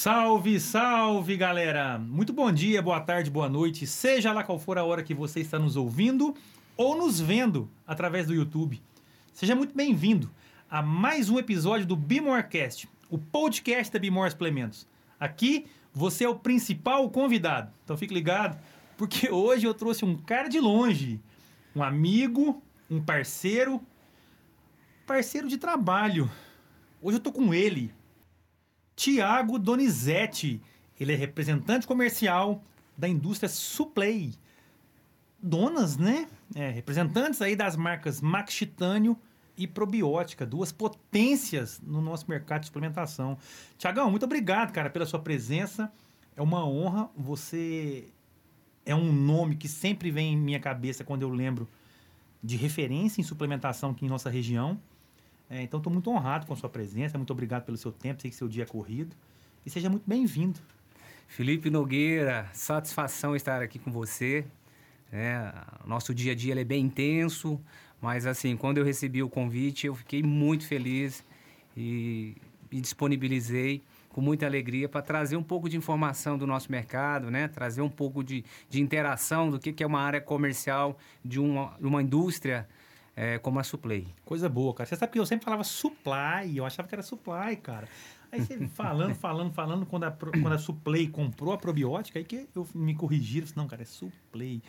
Salve, salve, galera! Muito bom dia, boa tarde, boa noite, seja lá qual for a hora que você está nos ouvindo ou nos vendo através do YouTube. Seja muito bem-vindo a mais um episódio do Bimorecast, o podcast da Bimor Suplementos. Aqui você é o principal convidado, então fique ligado, porque hoje eu trouxe um cara de longe, um amigo, um parceiro, parceiro de trabalho. Hoje eu tô com ele, Tiago Donizete. Ele é representante comercial da indústria Suplay. Donas, né? É, representantes aí das marcas Max Titânio e Probiótica, duas potências no nosso mercado de suplementação. Tiagão, muito obrigado, cara, pela sua presença. É uma honra. Você é um nome que sempre vem em minha cabeça quando eu lembro de referência em suplementação aqui em nossa região. É, então, estou muito honrado com sua presença. Muito obrigado pelo seu tempo. Sei que seu dia é corrido. E seja muito bem-vindo. Felipe Nogueira, satisfação estar aqui com você. É, nosso dia a dia é bem intenso, mas assim, quando eu recebi o convite, eu fiquei muito feliz e me disponibilizei com muita alegria para trazer um pouco de informação do nosso mercado, né? trazer um pouco de, de interação do que, que é uma área comercial de uma, uma indústria é, como a Suplay. Coisa boa, cara. Você sabe que eu sempre falava supply, eu achava que era supply, cara. Aí você falando, falando, falando, quando a, quando a Suplay comprou a probiótica, aí que eu me corrigiram, não, cara, é Suplay.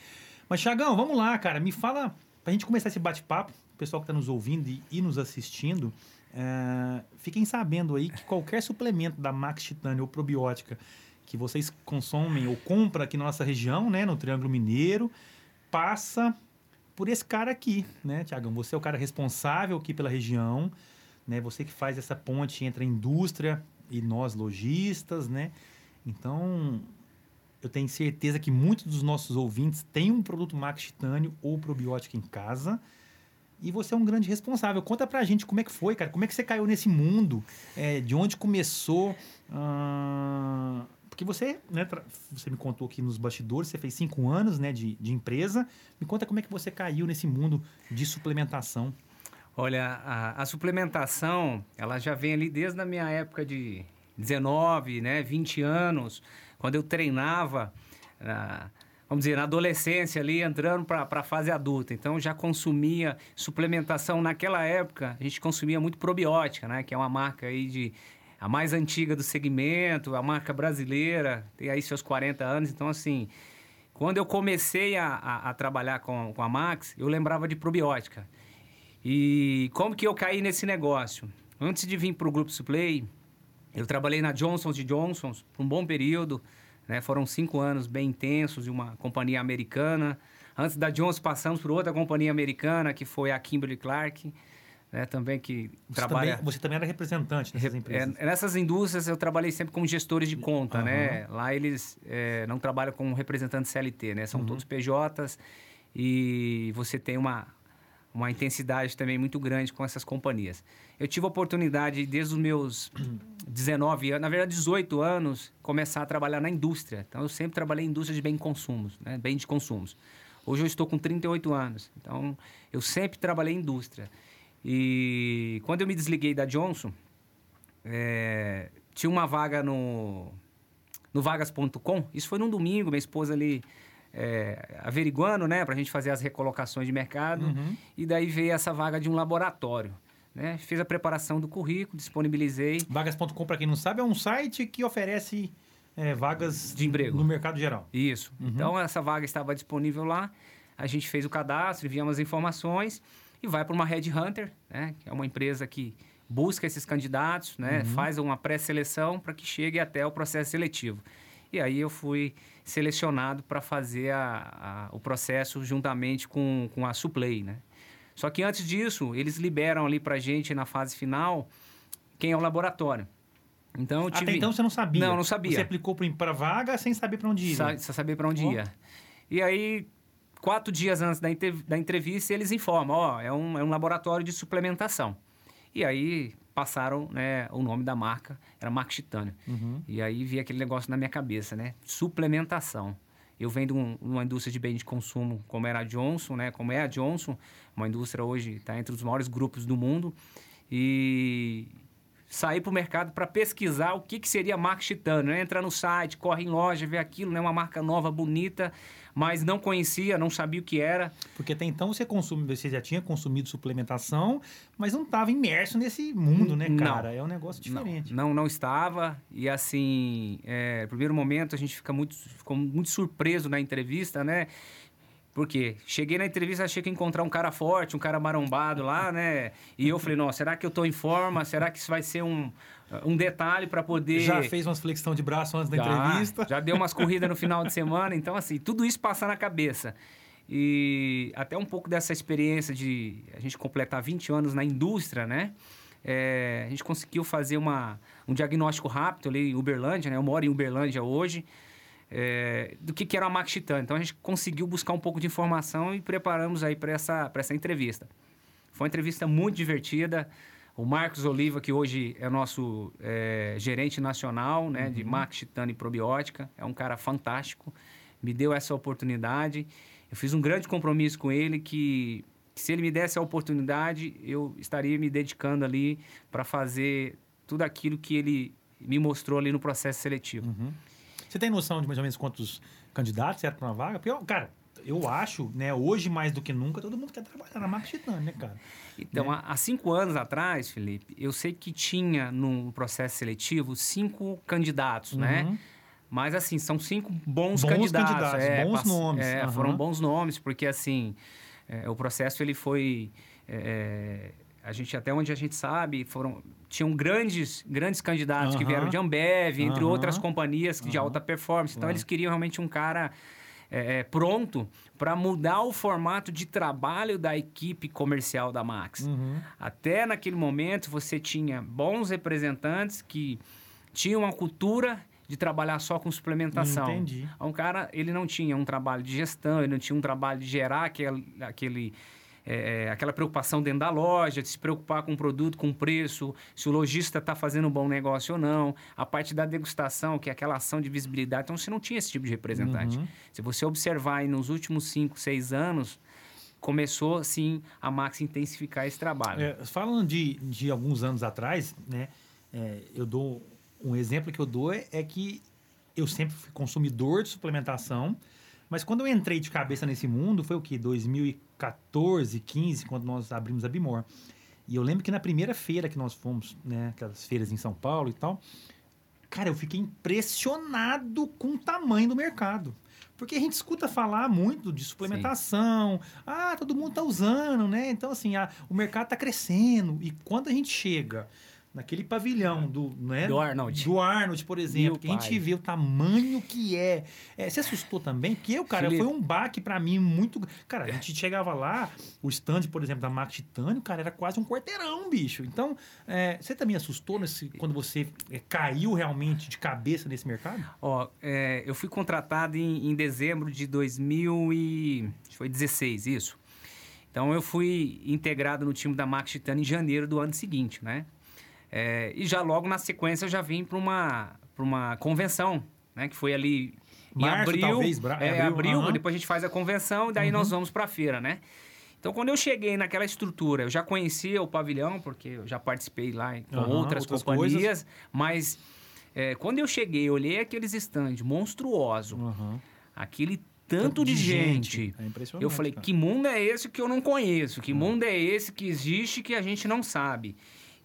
Mas, Chagão, vamos lá, cara, me fala, pra gente começar esse bate-papo, o pessoal que tá nos ouvindo e, e nos assistindo, é, fiquem sabendo aí que qualquer suplemento da Max Titânio ou probiótica que vocês consomem ou compram aqui na nossa região, né, no Triângulo Mineiro, passa por esse cara aqui, né, Tiagão? Você é o cara responsável aqui pela região, né? Você que faz essa ponte entre a indústria e nós lojistas, né? Então, eu tenho certeza que muitos dos nossos ouvintes têm um produto Max Titânio ou probiótico em casa. E você é um grande responsável. Conta pra gente como é que foi, cara. Como é que você caiu nesse mundo? É, de onde começou? Uh, porque você, né, você me contou aqui nos bastidores, você fez cinco anos né, de, de empresa. Me conta como é que você caiu nesse mundo de suplementação. Olha, a, a, suplementação, ela já vem ali desde a minha época de 19, né, 20 anos, quando eu treinava, na, vamos dizer, na adolescência ali, entrando para a fase adulta. Então, já consumia suplementação. Naquela época, a gente consumia muito probiótica, né, que é uma marca aí de a mais antiga do segmento, a marca brasileira, tem aí seus 40 anos. Então, assim, quando eu comecei a, a, a trabalhar com, com a Max, eu lembrava de probiótica. E como que eu caí nesse negócio? Antes de vir para o Grupo Suplay, eu trabalhei na Johnson's de Johnson's por um bom período. Né? Foram cinco anos bem intensos de uma companhia americana. Antes da Johnson, passamos por outra companhia americana, que foi a Kimberly Clark né, também que você trabalha... Também, você também era representante nessas empresas? É, nessas indústrias eu trabalhei sempre como gestores de conta, uhum. né? Lá eles é, não trabalham como representantes CLT, né? São uhum. todos PJs e você tem uma, uma intensidade também muito grande com essas companhias. Eu tive a oportunidade, desde os meus 19 anos, na verdade 18 anos, começar a trabalhar na indústria. Então eu sempre trabalhei em indústria de bem consumos, né? bem de consumos. Hoje eu estou com 38 anos, então eu sempre trabalhei em indústria. E quando eu me desliguei da Johnson, é, tinha uma vaga no, no vagas.com. Isso foi num domingo, minha esposa ali é, averiguando, né, para a gente fazer as recolocações de mercado. Uhum. E daí veio essa vaga de um laboratório. Né? Fiz a preparação do currículo, disponibilizei. Vagas.com, para quem não sabe, é um site que oferece é, vagas de emprego no mercado geral. Isso. Uhum. Então, essa vaga estava disponível lá. A gente fez o cadastro, enviamos as informações e vai para uma Red Hunter, né, que é uma empresa que busca esses candidatos, né, uhum. faz uma pré-seleção para que chegue até o processo seletivo. E aí eu fui selecionado para fazer a, a, o processo juntamente com, com a Suplay, né? Só que antes disso, eles liberam ali para gente na fase final quem é o laboratório. Então eu tive... Até então você não sabia? Não, não sabia. Você aplicou para vaga sem saber para onde ia? Sa sem saber para onde oh. ia. E aí quatro dias antes da, da entrevista, eles informam, ó, oh, é, um, é um laboratório de suplementação. E aí passaram né, o nome da marca, era Marca Titânio. Uhum. E aí vi aquele negócio na minha cabeça, né? Suplementação. Eu venho de um, uma indústria de bem de consumo como era a Johnson, né? Como é a Johnson, uma indústria hoje está entre os maiores grupos do mundo. E sair para o mercado para pesquisar o que, que seria marca titânio. Né? Entra no site, corre em loja, vê aquilo, né? uma marca nova, bonita, mas não conhecia, não sabia o que era. Porque até então você, consumi, você já tinha consumido suplementação, mas não estava imerso nesse mundo, né, cara? Não, é um negócio diferente. Não, não, não estava. E assim, é, no primeiro momento a gente fica muito, ficou muito surpreso na entrevista, né? Porque cheguei na entrevista, achei que ia encontrar um cara forte, um cara marombado lá, né? E eu falei, nossa, será que eu tô em forma? Será que isso vai ser um, um detalhe para poder. Já fez umas flexão de braço antes da já, entrevista? Já deu umas corridas no final de semana. Então, assim, tudo isso passa na cabeça. E até um pouco dessa experiência de a gente completar 20 anos na indústria, né? É, a gente conseguiu fazer uma, um diagnóstico rápido ali em Uberlândia, né? Eu moro em Uberlândia hoje é, do que, que era a Max Titan. Então a gente conseguiu buscar um pouco de informação e preparamos aí para essa, essa entrevista. Foi uma entrevista muito divertida. O Marcos Oliva, que hoje é nosso é, gerente nacional né, uhum. de Max Titã e Probiótica, é um cara fantástico. Me deu essa oportunidade. Eu fiz um grande compromisso com ele que, que se ele me desse a oportunidade, eu estaria me dedicando ali para fazer tudo aquilo que ele me mostrou ali no processo seletivo. Uhum. Você tem noção de mais ou menos quantos candidatos eram para uma vaga? Porque, cara, eu acho, né, hoje mais do que nunca, todo mundo quer trabalhar na marca Titã, né, cara? Então, né? há cinco anos atrás, Felipe, eu sei que tinha no processo seletivo cinco candidatos, né? uhum. né? Mas, assim, são cinco bons, bons candidatos. candidatos é, bons nomes. É, uhum. Foram bons nomes, porque, assim, é, o processo ele foi... É, a gente, até onde a gente sabe, foram tinham grandes, grandes candidatos que vieram de Ambev, entre outras companhias de alta performance. Então, eles queriam realmente um cara é, é pronto para mudar o formato de trabalho da equipe comercial da Max. Uhum. Até naquele momento, você tinha bons representantes que tinham uma cultura de trabalhar só com suplementação. Entendi. Um cara, ele não tinha um trabalho de gestão, ele não tinha um trabalho de gerar aquele, aquele é, é, aquela preocupação dentro da loja, de se preocupar com o produto, com o preço, se o lojista está fazendo um bom negócio ou não. A parte da degustação, que é aquela ação de visibilidade. Então, você não tinha esse tipo de representante. Uhum. Se você observar aí nos últimos 5, 6 anos, começou, sim, a Max intensificar esse trabalho. É, falando de, de alguns anos atrás, né, é, eu dou um exemplo que eu dou é, é que eu sempre fui consumidor de suplementação, mas quando eu entrei de cabeça nesse mundo, foi o que? 2014, 15, quando nós abrimos a Bimor. E eu lembro que na primeira feira que nós fomos, né, aquelas feiras em São Paulo e tal, cara, eu fiquei impressionado com o tamanho do mercado. Porque a gente escuta falar muito de suplementação, Sim. ah, todo mundo tá usando, né? Então, assim, a, o mercado tá crescendo. E quando a gente chega naquele pavilhão do, né? do Arnold. Do Arnold, por exemplo, que a gente vê o tamanho que é. é. Você assustou também? Porque eu, cara, Felipe. foi um baque para mim muito. Cara, a gente chegava lá, o stand, por exemplo, da Marca Titânio, cara, era quase um quarteirão, bicho. Então, é, você também assustou nesse, quando você é, caiu realmente de cabeça nesse mercado? Ó, é, eu fui contratado em, em dezembro de 2016, isso. Então eu fui integrado no time da Max Titânio em janeiro do ano seguinte, né? É, e já logo na sequência eu já vim para uma, uma convenção, né? Que foi ali em Março, abril. Talvez, é, abril, uhum. depois a gente faz a convenção e daí uhum. nós vamos para a feira, né? Então, quando eu cheguei naquela estrutura, eu já conhecia o pavilhão, porque eu já participei lá com uhum, outras, outras, companhias, coisas. mas é, quando eu cheguei, olhei aqueles estandes monstruoso, aquele tanto de, de gente. gente. É eu falei, cara. que mundo é esse que eu não conheço? Que mundo é esse que existe que a gente não sabe?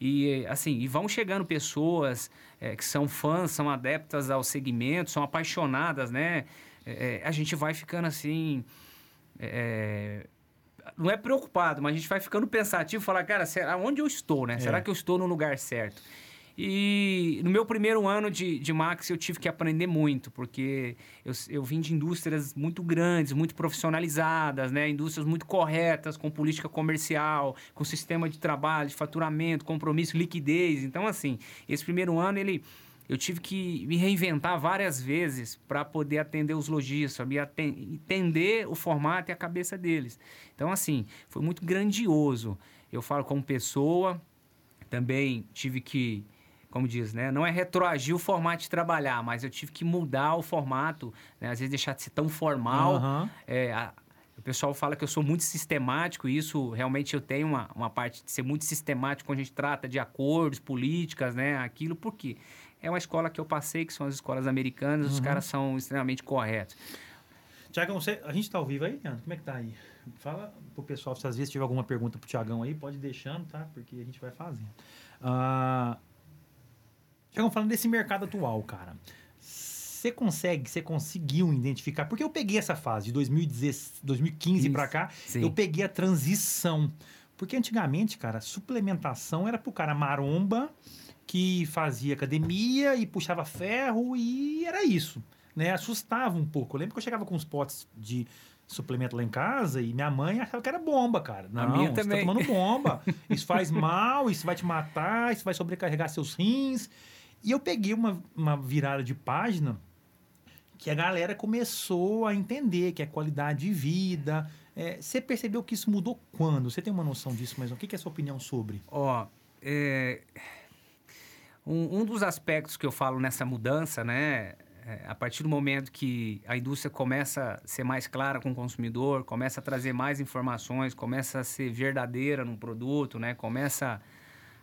E, assim, e vão chegando pessoas é, que são fãs, são adeptas ao segmento, são apaixonadas, né? É, a gente vai ficando assim. É, não é preocupado, mas a gente vai ficando pensativo, falar, cara, será, onde eu estou, né? Será é. que eu estou no lugar certo? E no meu primeiro ano de, de Max eu tive que aprender muito, porque eu, eu vim de indústrias muito grandes, muito profissionalizadas, né? indústrias muito corretas, com política comercial, com sistema de trabalho, de faturamento, compromisso, liquidez. Então, assim, esse primeiro ano ele eu tive que me reinventar várias vezes para poder atender os lojistas, entender o formato e a cabeça deles. Então, assim, foi muito grandioso. Eu falo como pessoa, também tive que como diz, né? Não é retroagir o formato de trabalhar, mas eu tive que mudar o formato, né? às vezes deixar de ser tão formal. Uhum. É, a, O pessoal fala que eu sou muito sistemático, e isso realmente eu tenho uma, uma parte de ser muito sistemático quando a gente trata de acordos, políticas, né? Aquilo, porque é uma escola que eu passei, que são as escolas americanas, os Uhum. caras são extremamente corretos. Tiagão, você- a gente tá ao vivo aí, Leandro? Como é que tá aí? Fala pro pessoal, se às vezes tiver alguma pergunta pro Tiagão aí, pode ir deixando, tá? Porque a gente vai fazendo. Ah, Tiagão, falando desse mercado atual, cara. Você consegue, você conseguiu identificar? Porque eu peguei essa fase de 2016, 2015 pra cá, Sim. eu peguei a transição. Porque antigamente, cara, suplementação era pro cara maromba que fazia academia e puxava ferro e era isso, né? Assustava um pouco. Eu lembro que eu chegava com uns potes de suplemento lá em casa e minha mãe achava que era bomba, cara. A Não, minha você tá também. tomando bomba. Isso faz mal, isso vai te matar, isso vai sobrecarregar seus rins. E eu peguei uma, uma virada de página que a galera começou a entender que é qualidade de vida. É, você percebeu que isso mudou quando? Você tem uma noção disso, mas o que, é a sua opinião sobre? Ó, é, um, um dos aspectos que eu falo nessa mudança, né? é, a partir do momento que a indústria começa a ser mais clara com o consumidor, começa a trazer mais informações, começa a ser verdadeira no produto, né? Começa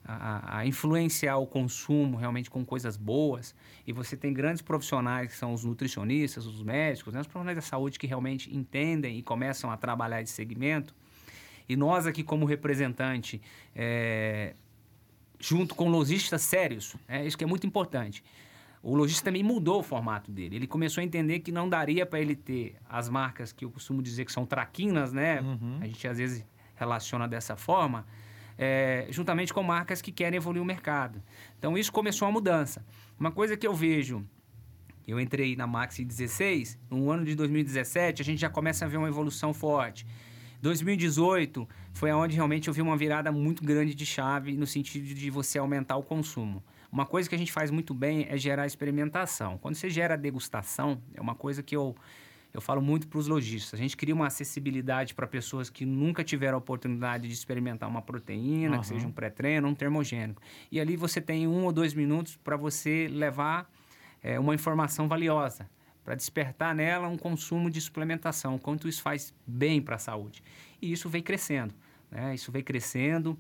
a, a influenciar o consumo realmente com coisas boas. E você tem grandes profissionais que são os nutricionistas, os médicos, né? os profissionais da saúde que realmente entendem e começam a trabalhar esse segmento. E nós aqui como representante, é, junto com lojistas sérios, é isso que é muito importante. O lojista também mudou o formato dele. Ele começou a entender que não daria para ele ter as marcas que eu costumo dizer que são traquinas, né? Uhum. A gente às vezes relaciona dessa forma, é, juntamente com marcas que querem evoluir o mercado. Então isso começou a mudança. Uma coisa que eu vejo, eu entrei na Maxi 16, no ano de 2017 a gente já começa a ver uma evolução forte. 2018 foi onde realmente eu vi uma virada muito grande de chave no sentido de você aumentar o consumo. Uma coisa que a gente faz muito bem é gerar experimentação. Quando você gera degustação, é uma coisa que eu, eu falo muito para os lojistas. A gente cria uma acessibilidade para pessoas que nunca tiveram a oportunidade de experimentar uma proteína, Aham. que seja um pré-treino, um termogênico. E ali você tem um ou dois minutos para você levar é, uma informação valiosa, para despertar nela um consumo de suplementação, quanto isso faz bem para a saúde. E isso vem crescendo, né? Isso vem crescendo.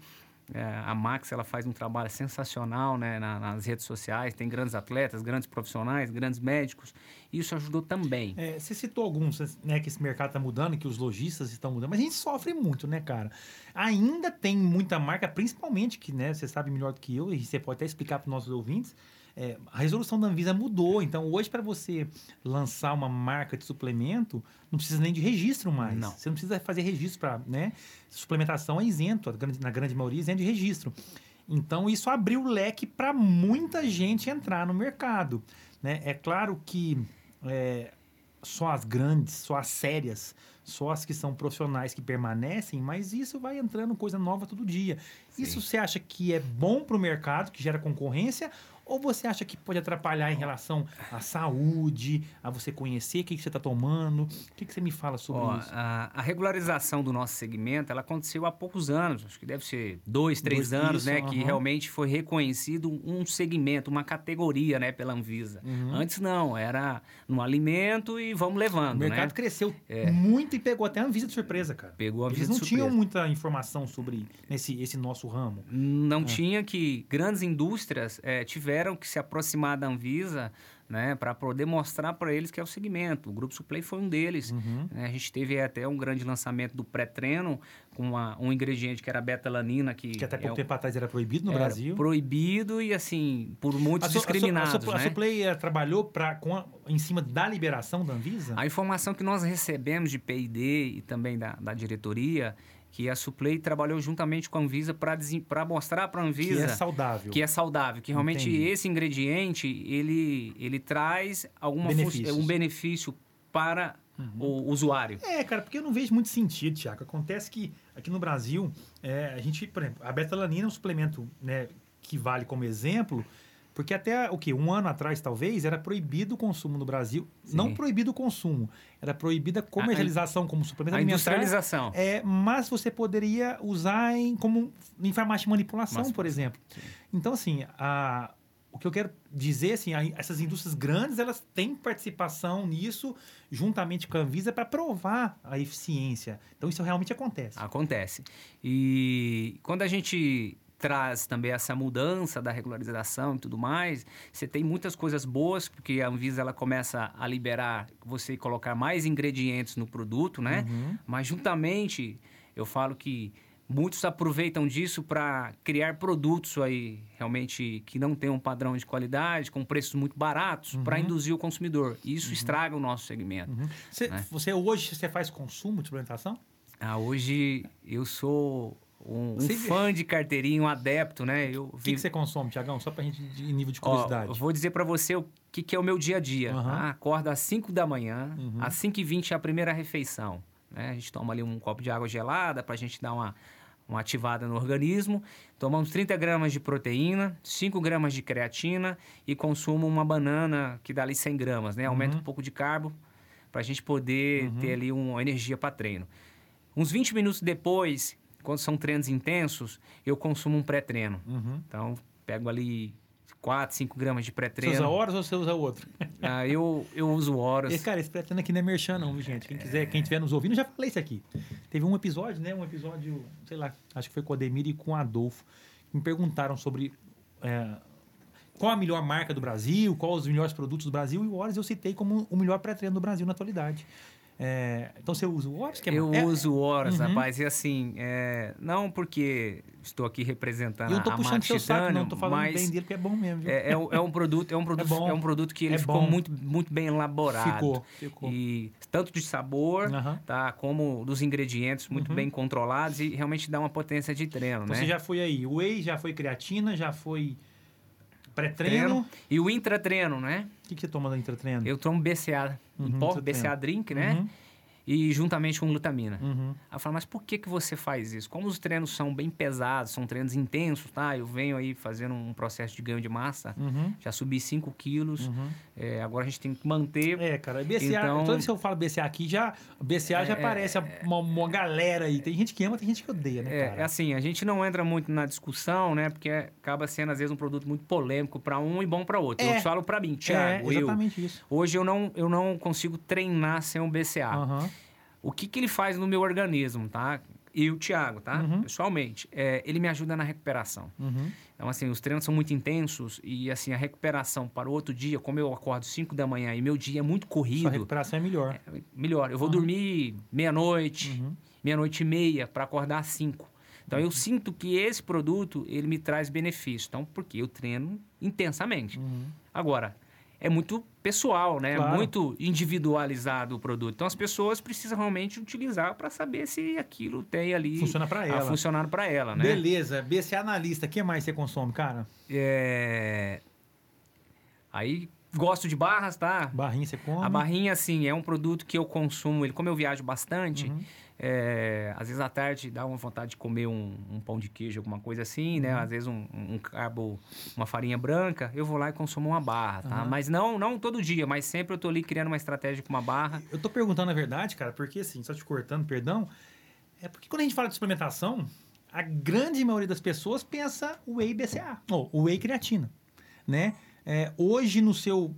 É, a Max ela faz um trabalho sensacional né, na- nas redes sociais, tem grandes atletas, grandes profissionais, grandes médicos. Isso ajudou também. É, você citou alguns, né, que esse mercado está mudando, que os lojistas estão mudando, mas a gente sofre muito, né, cara? Ainda tem muita marca, principalmente que, né, você sabe melhor do que eu, e você pode até explicar para os nossos ouvintes, é, a resolução da Anvisa mudou. Então, hoje, para você lançar uma marca de suplemento, não precisa nem de registro mais. Não. Você não precisa fazer registro para, né? Suplementação é isento, na grande maioria, isento de registro. Então, isso abriu o leque para muita gente entrar no mercado. Né? É claro que é, só as grandes, só as sérias, só as que são profissionais que permanecem, mas isso vai entrando coisa nova todo dia. Isso você acha que é bom para o mercado, que gera concorrência, ou você acha que pode atrapalhar em relação à saúde, a você conhecer o que, que você está tomando? O que, que você me fala sobre Ó, isso? a, a regularização do nosso segmento, ela aconteceu há poucos anos, acho que deve ser dois, três Dois, anos, isso, né? Que aham. realmente foi reconhecido um segmento, uma categoria, né? Pela Anvisa. Uhum. Antes não, era no alimento e vamos levando, O mercado né? cresceu muito e pegou até a Anvisa de surpresa, cara. Pegou a Eles Anvisa não de tinham muita informação sobre esse, esse nosso ramo. Não tinha que grandes indústrias eh, tiveram que se aproximar da Anvisa, né, para poder mostrar para eles que é o segmento. O Grupo Suplay foi um deles. Uhum. né? a gente teve até um grande lançamento do pré-treino com uma- um ingrediente que era betalanina que, Que até pouco é tempo atrás era proibido no era Brasil. proibido e assim por muitos A, Su- a, a, discriminados, a né? Suplay eh, trabalhou pra, com a- em cima da liberação da Anvisa? A informação que nós recebemos de P&D e também da, da diretoria que a Suplay trabalhou juntamente com a Anvisa para mostrar para a que Anvisa é saudável. que é saudável, que realmente Entendi. esse ingrediente ele, ele traz alguma. Uhum. um benefício para o usuário. É, cara, porque eu não vejo muito sentido, Tiago. Acontece que aqui no Brasil, é, a gente, por exemplo, a betalanina é um suplemento né, que vale como exemplo, porque até o quê? Um ano atrás, talvez, era proibido o consumo no Brasil. Sim. Não proibido o consumo, era proibida a comercialização como suplemento A alimentar. industrialização. É, mas você poderia usar em, como em farmácia de manipulação, Mas- por exemplo. Então, assim, a, o que eu quero dizer, assim, a- essas indústrias grandes, elas têm participação nisso, juntamente com a Anvisa, para provar a eficiência. Então, isso realmente acontece. Acontece. E quando a gente traz também essa mudança da regularização e tudo mais, você tem muitas coisas boas, porque a Anvisa ela começa a liberar você colocar mais ingredientes no produto, né? Uhum. Mas juntamente, eu falo que muitos aproveitam disso para criar produtos aí realmente que não têm um padrão de qualidade, com preços muito baratos, para induzir o consumidor. Isso estraga o nosso segmento. Uhum. Você, Né? você hoje você faz consumo de suplementação? Ah, hoje eu sou um, um fã de carteirinha, um adepto, né? Eu O que, que você consome, Tiagão? Só pra gente, de nível de Ó, curiosidade. eu vou dizer para você o que, que é o meu dia a dia. Aham. tá? Acorda às 5 da manhã, Uhum. às 5h20 é a primeira refeição. né? A gente toma ali um copo de água gelada para a gente dar uma, uma ativada no organismo. Tomamos 30 gramas de proteína, 5 gramas de creatina e consumo uma banana que dá ali 100 gramas, né? Aumenta Uhum. um pouco de carbo para a gente poder Uhum. ter ali uma energia para treino. Uns 20 minutos depois, quando são treinos intensos, eu consumo um pré-treino. Uhum. Então, pego ali 4, 5 gramas de Você pré-treino. usa horas ou você usa outro? Ah, eu, eu uso horas. Esse, cara, esse pretendo aqui não é merchan, não, gente? Quem quiser, quem estiver nos ouvindo, já falei isso aqui. Teve um episódio, né? Um episódio, sei lá, acho que foi com o Ademir e com o Adolfo, que me perguntaram sobre é, qual a melhor marca do Brasil, qual os melhores produtos do Brasil, e o Horus eu citei como o melhor pré-treino do Brasil na atualidade. É, então você usa o Horus? Que é, eu é, uso horas, Uhum. rapaz. E assim, é, não porque estou aqui representando eu tô a puxando seu saco, não. Tô falando mas bem dele, porque é bom mesmo, é, é, um- é um produto, é um produto, bom. é, um produto que ele É ficou muito, muito bem elaborado. Ficou, ficou. E tanto de sabor, Aham. tá, como dos ingredientes muito Uhum. bem controlados e realmente dá uma potência de treino, Então né? você já foi aí, whey, já foi creatina, já foi pré-treino. Treino. E o intratreino, né? O que, que você toma da intratreino? Eu tomo BCA Uhum, pó, intratreino. BCA drink, né? Uhum, E juntamente com glutamina. uhum. Eu falo, mas por que, que você faz isso? Como os treinos são bem pesados, são treinos intensos, tá? Eu venho aí fazendo um processo de ganho de massa, Uhum. já subi 5 quilos, Uhum. é, agora a gente tem que manter. É, cara, BCA, Então- toda vez que eu falo BCA aqui, já, BCA já É, aparece uma, uma galera aí. Tem gente que ama, tem gente que odeia, né, É, cara? é assim, a gente não entra muito na discussão, né? Porque acaba sendo, às vezes, um produto muito polêmico para um e bom para outro. É. Eu falo para mim, É, Thiago, eu, exatamente isso. hoje eu não, eu não consigo treinar sem um BCA. Aham. O que, que ele faz no meu organismo, tá? E o Thiago, tá? Uhum. Pessoalmente, é, ele me ajuda na recuperação. Uhum. Então, assim, os treinos são muito intensos e, assim, a recuperação para o outro dia, como eu acordo 5 da manhã e meu dia é muito Sua corrido, recuperação é melhor. é melhor. Eu vou Uhum. dormir meia-noite, Uhum. meia-noite e meia para acordar às 5. Então, eu sinto que esse produto, ele me traz benefício. Então, porque eu treino intensamente. Uhum. Agora, é muito pessoal, né? Claro. Muito individualizado o produto. Então, as pessoas precisam realmente utilizar para saber se aquilo tem ali... Funciona pra a ela. funcionar para ela, né? Beleza, BCA na lista. O que mais você consome, cara? É... Aí gosto de barras, tá? Barrinha você come? A barrinha, assim, é um produto que eu consumo. Ele, como eu viajo bastante, Uhum. É, às vezes à tarde dá uma vontade de comer um, um pão de queijo, alguma coisa assim, né? Uhum. Às vezes um, um carbo, uma farinha branca, eu vou lá e consumo uma barra, tá? Aham. Mas não, não todo dia, mas sempre eu tô ali criando uma estratégia com uma barra. Eu tô perguntando a verdade, cara, porque assim, só te cortando, perdão, é porque quando a gente fala de suplementação, a grande maioria das pessoas pensa whey BCA, ou whey creatina, né? É, hoje no seu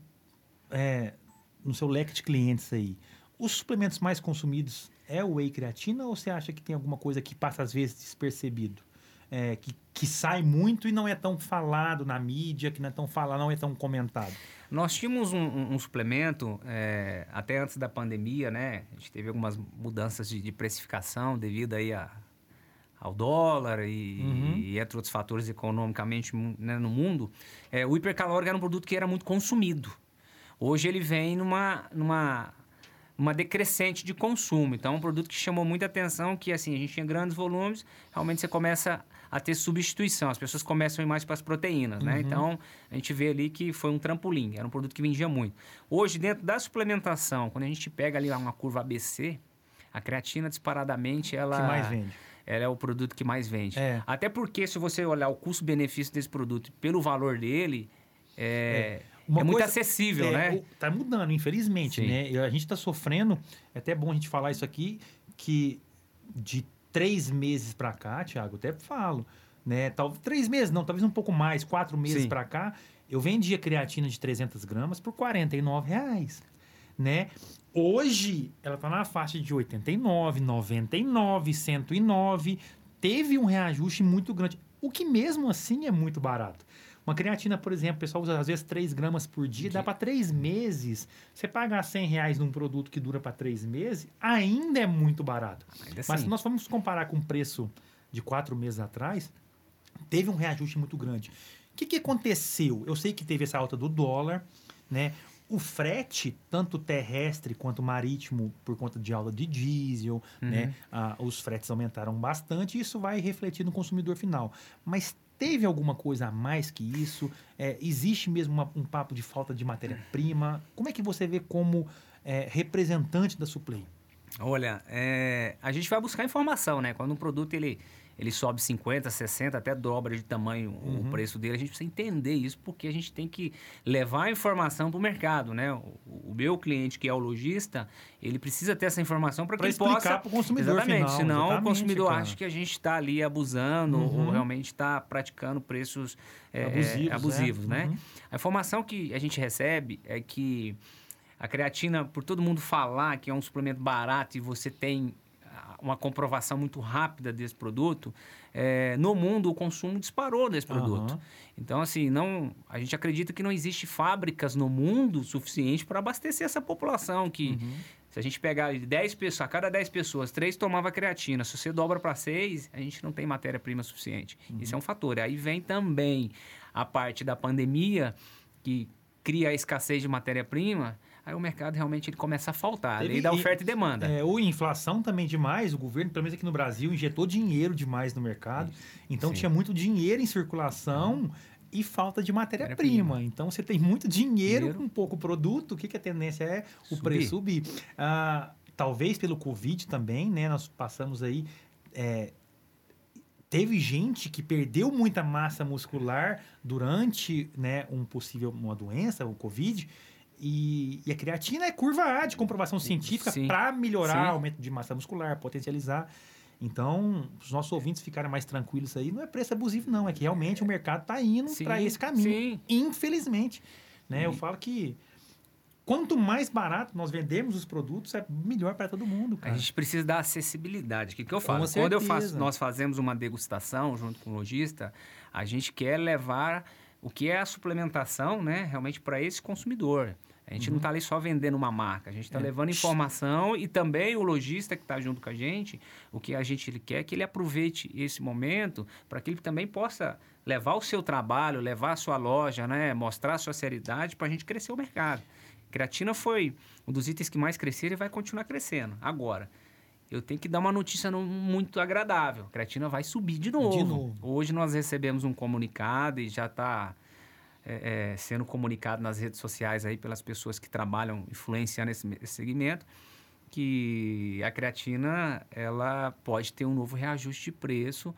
é, no seu leque de clientes aí, os suplementos mais consumidos é o whey creatina ou você acha que tem alguma coisa que passa às vezes despercebido? É, que, que sai muito e não é tão falado na mídia, que não é tão falado, não é tão comentado. Nós tínhamos um, um- um suplemento, é, até antes da pandemia, né? A gente teve algumas mudanças de, de precificação devido aí a, ao dólar e, Uhum. e entre outros fatores economicamente né, no mundo. É, o hipercalórico era um produto que era muito consumido. Hoje ele vem numa, numa uma decrescente de consumo. Então, é um produto que chamou muita atenção, que assim, a gente tinha grandes volumes, realmente você começa a ter substituição. As pessoas começam a ir mais para as proteínas, né? Uhum. Então, a gente vê ali que foi um trampolim, era um produto que vendia muito. Hoje, dentro da suplementação, quando a gente pega ali uma curva ABC, a creatina disparadamente, ela... que mais vende? Ela é o produto que mais vende. É. Até porque, se você olhar o custo-benefício desse produto pelo valor dele, é, Uma é muito coisa- acessível, É, né? Tá mudando, infelizmente, Sim. né? A gente tá sofrendo, é até bom a gente falar isso aqui, que de três meses pra cá, Thiago, até falo, né? Talvez três meses, não, talvez um pouco mais, quatro meses para cá, eu vendia creatina de 300 gramas por 49 reais, né? Hoje ela está na faixa de 89, 99, 109. Teve um reajuste muito grande, o que mesmo assim é muito barato. Uma creatina, por exemplo, o pessoal usa às vezes 3 gramas por dia, dá para 3 meses. Você pagar 100 reais num produto que dura para 3 meses, ainda é muito barato. Ainda Mas assim. se nós formos comparar com o preço de 4 meses atrás, teve um reajuste muito grande. O que, que aconteceu? Eu sei que teve essa alta do dólar, né? O frete, tanto terrestre quanto marítimo, por conta de alta de diesel, Uhum. né? Ah, os fretes aumentaram bastante e isso vai refletir no consumidor final. Mas teve alguma coisa a mais que isso? É, existe mesmo uma- um papo de falta de matéria-prima? Como é que você vê como é, representante da Suplay? Olha, é, a gente vai buscar informação, né? Quando um produto ele, ele sobe 50, 60, até dobra de tamanho Uhum. o preço dele, a gente precisa entender isso, porque a gente tem que levar a informação para o mercado, né? O, o meu cliente, que é o lojista, ele precisa ter essa informação para que Pra ele possa... pro consumidor Exatamente, final, senão exatamente, o consumidor cara. acha que a gente está ali abusando Uhum. ou realmente está praticando preços é, Abusivos, é, abusivos, é. né? Uhum. A informação que a gente recebe é que a creatina, por todo mundo falar que é um suplemento barato e você tem uma comprovação muito rápida desse produto, é, no mundo o consumo disparou desse produto. Aham. Então, assim, não, a gente acredita que não existe fábricas no mundo suficiente para abastecer essa população que Uhum. se a gente pegar de 10 pessoas, a cada 10 pessoas, 3 tomava creatina. Se você dobra para 6, a gente não tem matéria-prima suficiente. Isso é um fator. Aí vem também a parte da pandemia, que cria a escassez de matéria-prima. Aí o mercado realmente ele começa a faltar. A Teve- lei da e- oferta e demanda. É, ou inflação também demais, o governo, pelo menos aqui no Brasil, injetou dinheiro demais no mercado. Então Sim. tinha muito dinheiro em circulação e falta de matéria-prima. Matéria-prima. Então você tem muito dinheiro, Dinheiro. com pouco produto, o que, que a tendência é? O Subir. preço subir. Ah, talvez pelo Covid também, né? Nós passamos aí. é, teve gente que perdeu muita massa muscular durante né, um possível uma doença, o Covid. E, e a creatina é curva A de comprovação científica Sim. para melhorar Sim. o aumento de massa muscular, potencializar. Então, os nossos ouvintes ficarem mais tranquilos aí, não é preço abusivo, não. É que realmente o mercado está indo Sim, para esse caminho. sim. Infelizmente. Né? Eu E- falo que quanto mais barato nós vendemos os produtos, é melhor para todo mundo. A Cara. gente precisa da acessibilidade. O que, que eu falo? Quando eu faço, nós fazemos uma degustação junto com o lojista, a gente quer levar o que é a suplementação, né, realmente para esse consumidor. A gente não está ali só vendendo uma marca, a gente está Uhum. É. levando informação e também o lojista que está junto com a gente, o que a gente ele quer é que ele aproveite esse momento para que ele também possa levar o seu trabalho, levar a sua loja, né, mostrar a sua seriedade para a gente crescer o mercado. Creatina foi um dos itens que mais cresceram e vai continuar crescendo. Agora, eu tenho que dar uma notícia não muito agradável. A creatina vai subir de novo. De novo. Hoje nós recebemos um comunicado e já está sendo comunicado nas redes sociais aí pelas pessoas que trabalham influenciando esse, esse segmento que a creatina ela pode ter um novo reajuste de preço.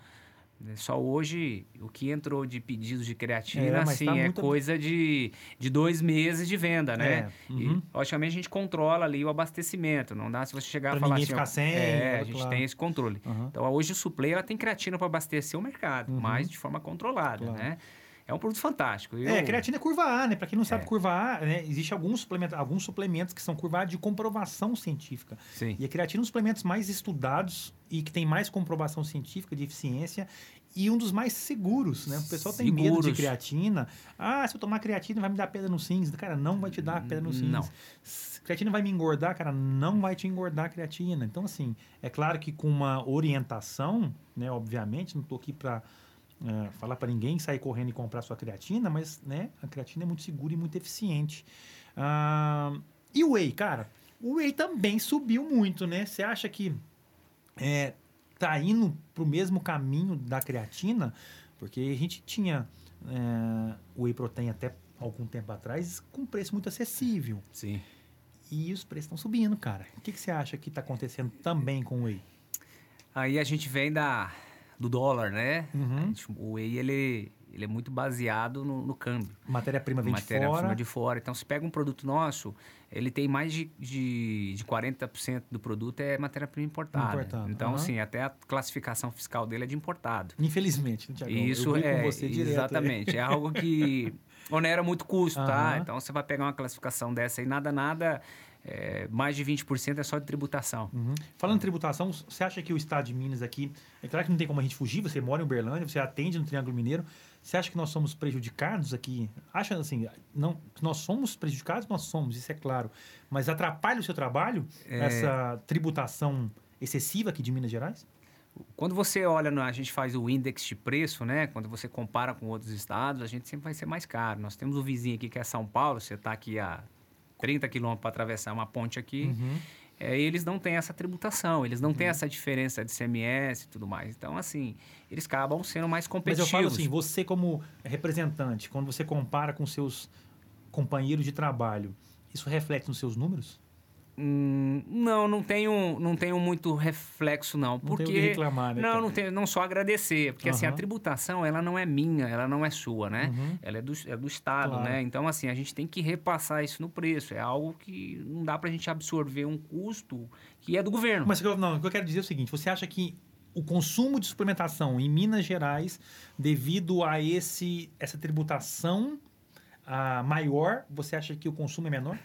né? Só hoje, o que entrou de pedidos de creatina, É, assim, tá é muito- coisa de, de dois meses de venda, né? É, E, uhum. logicamente, a gente controla ali o abastecimento. Não dá se você chegar Pra a falar assim... ficar sem, É, a claro, gente tem esse controle. Aham. Então, hoje o Suplay ela tem creatina para abastecer o mercado, Uhum. mas de forma controlada, Claro. né? É um produto fantástico. É, Eu- creatina é curva A, né? Para quem não sabe, É. curva A, né? Existe alguns suplementos, alguns suplementos que são curva A de comprovação científica. Sim. E a creatina é um dos suplementos mais estudados e que tem mais comprovação científica de eficiência e um dos mais seguros, né? O pessoal tem medo de Seguros. creatina. Ah, se eu tomar creatina vai me dar pedra nos rins. Cara, não vai te dar pedra nos rins. Não. Creatina vai me engordar, cara, não vai te engordar a creatina. Então, assim, é claro que com uma orientação, né? Obviamente, não tô aqui para falar para ninguém sair correndo e comprar sua creatina, mas, né? A creatina é muito segura e muito eficiente. Ah, e o whey, cara? O whey também subiu muito, né? Você acha que é, tá indo pro mesmo caminho da creatina? Porque a gente tinha é, o whey protein até algum tempo atrás com preço muito acessível. Sim. E os preços estão subindo, cara. O que, que você acha que está acontecendo também com o whey? Aí a gente vem da, do dólar, né? Uhum. Gente- o whey, ele, ele é muito baseado no, no câmbio. Matéria-prima vem de Matéria-prima fora. de fora. Então, se pega um produto nosso, ele tem mais de, de, de 40% do produto é matéria-prima importada. Importada, Então, aham. assim, até a classificação fiscal dele é de importado. Infelizmente, né, Tiagão? Isso é, exatamente. É algo que onera muito custo, tá? Aham. Então, você vai pegar uma classificação dessa e nada, nada, é, mais de 20% é só de tributação. Uhum. Falando em tributação, você acha que o estado de Minas aqui. É claro que não tem como a gente fugir, você mora em Uberlândia, você atende no Triângulo Mineiro. Você acha que nós somos prejudicados aqui? Acha assim, não, nós somos prejudicados? Nós somos, isso é claro. Mas atrapalha o seu trabalho É. essa tributação excessiva aqui de Minas Gerais? Quando você olha, a gente faz o índice de preço, né? Quando você compara com outros estados, a gente sempre vai ser mais caro. Nós temos o vizinho aqui que é São Paulo, você está aqui a 30 quilômetros para atravessar uma ponte aqui. Uhum. É, eles não têm essa tributação, eles não têm essa diferença de CMS e tudo mais. Então, assim, eles acabam sendo mais Mas competitivos. eu falo assim, você como representante, quando você compara com seus companheiros de trabalho, isso reflete nos seus números? Hum, não, não tenho, não tenho muito reflexo, não. Não porque tem o que reclamar, né, Não, cara? não, tenho, não só agradecer. Porque, assim, a tributação, ela não é minha, ela não é sua, né? Uhum. Ela é do, é do Estado, Claro. né? Então, assim, a gente tem que repassar isso no preço. É algo que não dá pra gente absorver um custo que é do governo. Mas o que eu- não, o que eu quero dizer é o seguinte: você acha que o consumo de suplementação em Minas Gerais, devido a esse, essa tributação ah, maior, você acha que o consumo é menor?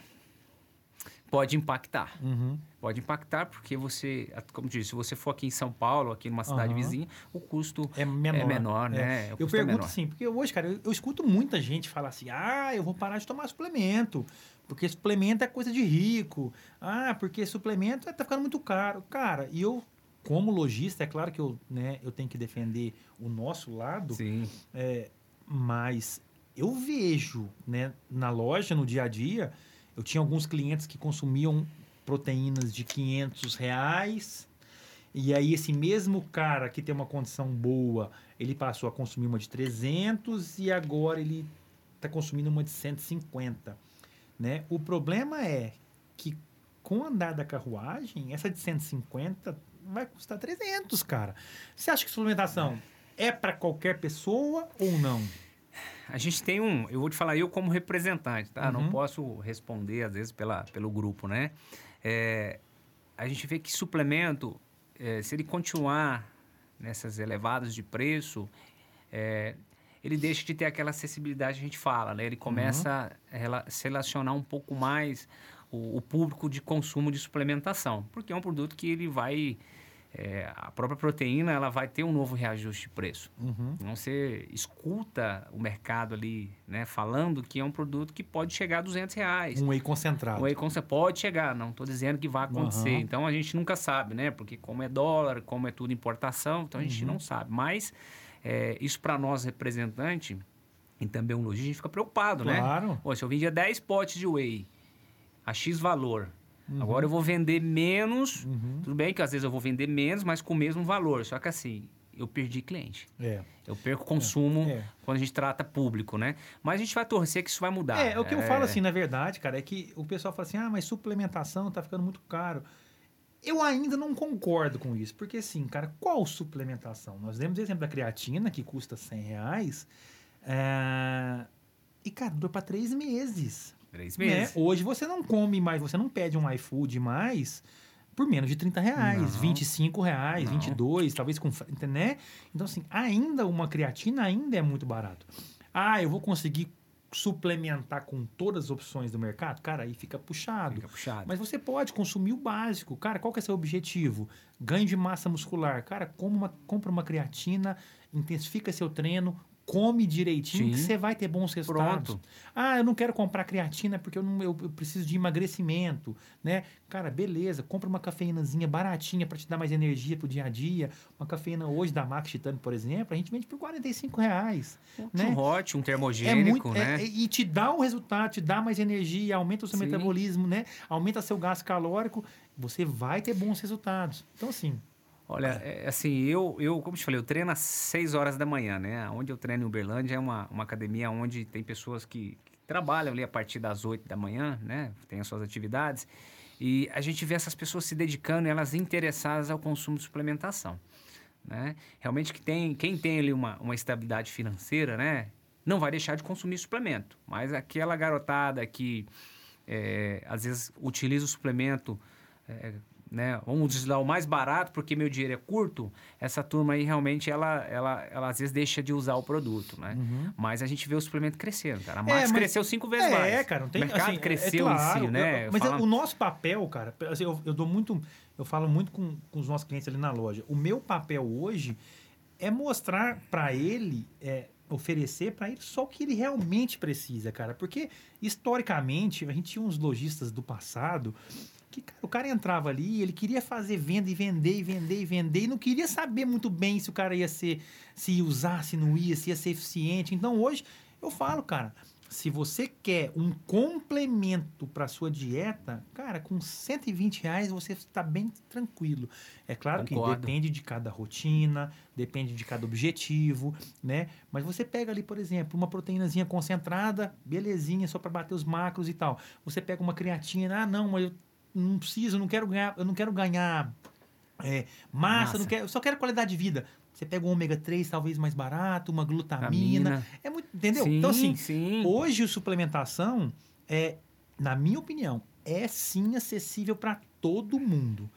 Pode impactar. Uhum. Pode impactar porque você, como disse, se você for aqui em São Paulo, aqui numa cidade Aham. vizinha, o custo É menor. é menor, É. né? Eu é pergunto menor. assim, porque hoje, cara, eu, eu escuto muita gente falar assim: ah, eu vou parar de tomar suplemento, porque suplemento é coisa de rico. Ah, porque suplemento é, tá ficando muito caro. Cara, e eu, como lojista, é claro que eu, né, eu tenho que defender o nosso lado, Sim. é, mas eu vejo né, na loja, no dia a dia, eu tinha alguns clientes que consumiam proteínas de 500 reais. E aí esse mesmo cara que tem uma condição boa, ele passou a consumir uma de 300 e agora ele está consumindo uma de 150. Né? O problema é que com o andar da carruagem, essa de 150 vai custar 300, cara. Você acha que suplementação é para qualquer pessoa ou não? A gente tem um, eu vou te falar, eu como representante, tá? Não Uhum. posso responder, às vezes, pela, pelo grupo, né? É, a gente vê que suplemento, é, se ele continuar nessas elevadas de preço, é, ele deixa de ter aquela acessibilidade que a gente fala, né? Ele começa a rela- se relacionar um pouco mais o, o público de consumo de suplementação, porque é um produto que ele vai... é, a própria proteína ela vai ter um novo reajuste de preço. Uhum. Então, você escuta o mercado ali, né, falando que é um produto que pode chegar a 200 reais. Um whey concentrado. O Econ você pode chegar, não estou dizendo que vai acontecer. Aham. Então, a gente nunca sabe, né? Porque como é dólar, como é tudo importação, então a gente Uhum. não sabe. Mas é, isso para nós, representante, e também um lojista, a gente fica preocupado, né? Claro. Se eu vendia 10 potes de whey a X valor, Uhum. agora eu vou vender menos Uhum. tudo bem que às vezes eu vou vender menos, mas com o mesmo valor. Só que assim, eu perdi cliente. É. Eu perco consumo É. quando a gente trata público, né? Mas a gente vai torcer que isso vai mudar. É, o que eu falo assim, na verdade, cara, é que o pessoal fala assim, ah, mas suplementação tá ficando muito caro. Eu ainda não concordo com isso, porque assim, cara, qual suplementação? Nós demos o exemplo da creatina, que custa 100 reais, é, e, cara, dura para três meses. Três né? meses. Hoje você não come mais, você não pede um iFood mais por menos de 30 reais, Não. 25 reais, Não. 22, talvez com, né? Então assim, ainda uma creatina ainda é muito barato. Ah, eu vou conseguir suplementar com todas as opções do mercado? Cara, aí fica puxado. Fica puxado. Mas você pode consumir o básico. Cara, qual que é seu objetivo? Ganho de massa muscular. Cara, uma, compra uma creatina, intensifica seu treino, come direitinho, Sim. que você vai ter bons resultados. Pronto. Ah, eu não quero comprar creatina porque eu, não, eu, eu preciso de emagrecimento, né? Cara, beleza, compra uma cafeínazinha baratinha para te dar mais energia pro dia a dia. Uma cafeína hoje da Max Titânio, por exemplo, a gente vende por 45 reais. né? Um hot, um É termogênico, muito, né? é- e te dá um resultado, te dá mais energia, aumenta o seu Sim. metabolismo, né? Aumenta seu gasto calórico, você vai ter bons resultados. Então, assim, Olha, é, assim, eu, eu, como te falei, eu treino às 6 horas da manhã, né? Onde eu treino em Uberlândia é uma, uma academia onde tem pessoas que, que trabalham ali a partir das 8 da manhã, né? Tem as suas atividades. E a gente vê essas pessoas se dedicando, elas interessadas ao consumo de suplementação. né? Realmente que tem, quem tem ali uma, uma estabilidade financeira, né? Não vai deixar de consumir suplemento. Mas aquela garotada que é, às vezes utiliza o suplemento é, né? Vamos dizer o mais barato porque meu dinheiro é curto. Essa turma aí realmente ela, ela, ela às vezes deixa de usar o produto, né? Uhum. Mas a gente vê o suplemento crescendo, cara. A Max é, mas... cresceu cinco vezes é, mais. É, cara, não tem. O mercado assim, é cresceu é claro, em si, né? Eu, mas Fala... o nosso papel, cara, assim, eu, eu dou muito, eu falo muito com, com os nossos clientes ali na loja. O meu papel hoje é mostrar para ele é, oferecer para ele só o que ele realmente precisa, cara. Porque, historicamente, a gente tinha uns lojistas do passado que cara, o cara entrava ali, ele queria fazer venda e vender e vender e vender e não queria saber muito bem se o cara ia ser, se ia usar, se não ia, se ia ser eficiente. Então hoje eu falo, cara, se você quer um complemento para sua dieta, cara, com 120 reais você está bem tranquilo. É claro Concordo. que depende de cada rotina, depende de cada objetivo, né? Mas você pega ali, por exemplo, uma proteínazinha concentrada, belezinha, só para bater os macros e tal. Você pega uma creatina, ah, não, mas eu não preciso, não quero ganhar, eu não quero ganhar é, massa, massa. Não quero, eu só quero qualidade de vida. Você pega um ômega 3, talvez mais barato, uma glutamina. Amina. É muito, entendeu? Sim, então, assim, sim. hoje a suplementação é, na minha opinião, é sim acessível para todo mundo.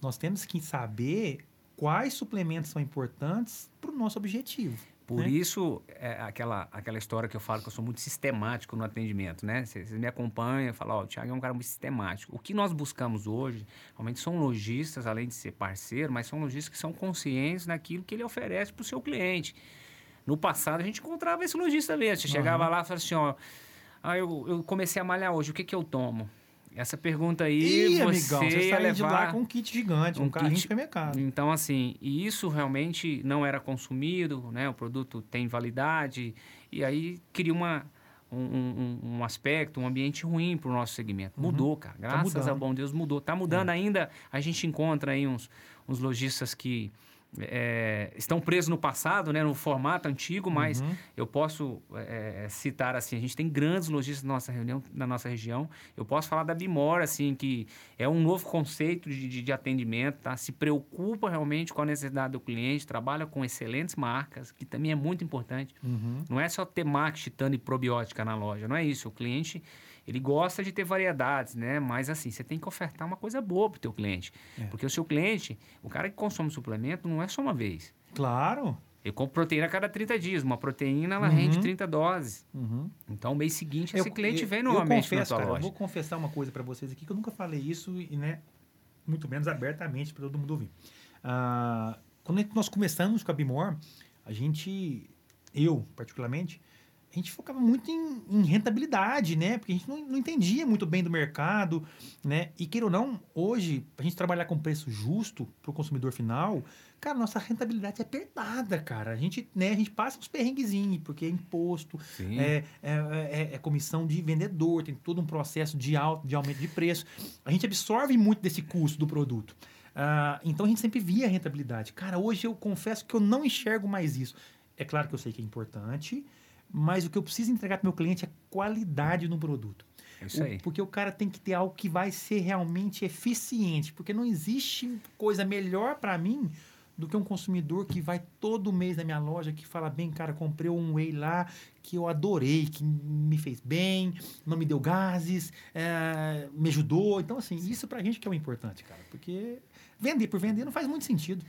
Nós temos que saber quais suplementos são importantes para o nosso objetivo. Por né? isso, é aquela, aquela história que eu falo que eu sou muito sistemático no atendimento, né? Vocês me acompanham e falam, ó, oh, o Thiago é um cara muito sistemático. O que nós buscamos hoje, realmente são lojistas, além de ser parceiro, mas são lojistas que são conscientes naquilo que ele oferece para o seu cliente. No passado, a gente encontrava esse lojista mesmo. Você uhum. chegava lá e falava assim, ó, ah, eu, eu comecei a malhar hoje, o que, que eu tomo? Essa pergunta aí, Ih, você amigão, você ia levar de lá com um kit gigante, um, um carrinho kit... de supermercado. Então, assim, e isso realmente não era consumido, né? O produto tem validade, e aí cria uma, um, um, um aspecto, um ambiente ruim para o nosso segmento. Uhum. Mudou, cara. Tá Graças tá a bom Deus, mudou. Tá mudando é. ainda. A gente encontra aí uns, uns lojistas que é, estão presos no passado, né, no formato antigo, mas uhum. eu posso é, citar assim, a gente tem grandes lojistas na nossa reunião, na nossa região. Eu posso falar da Bimor, assim, que é um novo conceito de, de, de, atendimento, tá? Se preocupa realmente com a necessidade do cliente, trabalha com excelentes marcas, que também é muito importante. Uhum. Não é só ter marketing titânio e probiótica na loja, não é isso. O cliente ele gosta de ter variedades, né? Mas assim, você tem que ofertar uma coisa boa para o teu cliente. É. Porque o seu cliente, o cara que consome suplemento, não é só uma vez. Claro. Eu compro proteína a cada 30 dias. Uma proteína, ela uhum. rende 30 doses. Uhum. Então, mês seguinte, eu, esse cliente eu, vem novamente confesso, na tua cara, loja. Eu vou confessar uma coisa para vocês aqui, que eu nunca falei isso, e né, muito menos abertamente para todo mundo ouvir. Ah, quando nós começamos com a Bimor, a gente, eu particularmente, a gente focava muito em, em, rentabilidade, né? Porque a gente não, não, entendia muito bem do mercado, né? E queira ou não, hoje, a gente trabalhar com preço justo para o consumidor final, cara, nossa rentabilidade é apertada, cara. A gente, né, a gente passa uns perrenguezinhos, porque é imposto, é, é, é, é, comissão de vendedor, tem todo um processo de, alto, de aumento de preço. A gente absorve muito desse custo do produto. Uh, então a gente sempre via a rentabilidade. Cara, hoje eu confesso que eu não enxergo mais isso. É claro que eu sei que é importante, mas o que eu preciso entregar para o meu cliente é qualidade no produto. É isso aí. O, porque o cara tem que ter algo que vai ser realmente eficiente, porque não existe coisa melhor para mim do que um consumidor que vai todo mês na minha loja que fala bem, cara, comprei um whey lá que eu adorei, que me fez bem, não me deu gases, é, me ajudou. Então, assim, isso pra gente que é o importante, cara, porque vender por vender não faz muito sentido.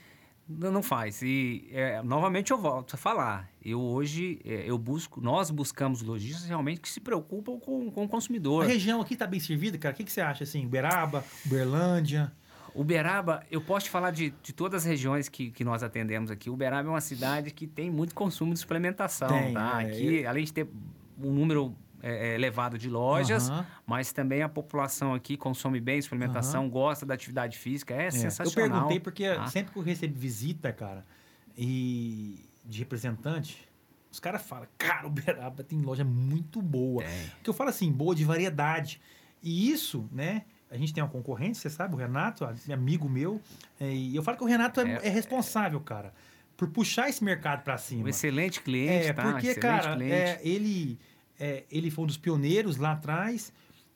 Não faz. E é, novamente eu volto a falar. Eu hoje é, eu busco, nós buscamos lojistas realmente que se preocupam com, com o consumidor. A região aqui está bem servida, cara. O que, que você acha assim? Uberaba, Uberlândia? Uberaba, eu posso te falar de, de todas as regiões que, que nós atendemos aqui. Uberaba é uma cidade que tem muito consumo de suplementação. Tem, tá? É, aqui, além de ter um número é, é, elevado de lojas, uhum. mas também a população aqui consome bem suplementação, uhum. gosta da atividade física, é, é. sensacional. Eu perguntei porque ah. sempre que eu recebo visita, cara, e de representante, os caras falam, cara, Uberaba tem loja muito boa. É. Que eu falo assim, boa de variedade. E isso, né? A gente tem uma concorrente, você sabe, o Renato, amigo meu, é, e eu falo que o Renato é, é, é responsável, cara, por puxar esse mercado para cima. Um excelente cliente, é, tá? Porque, excelente cara, é, ele é, ele foi um dos pioneiros lá atrás.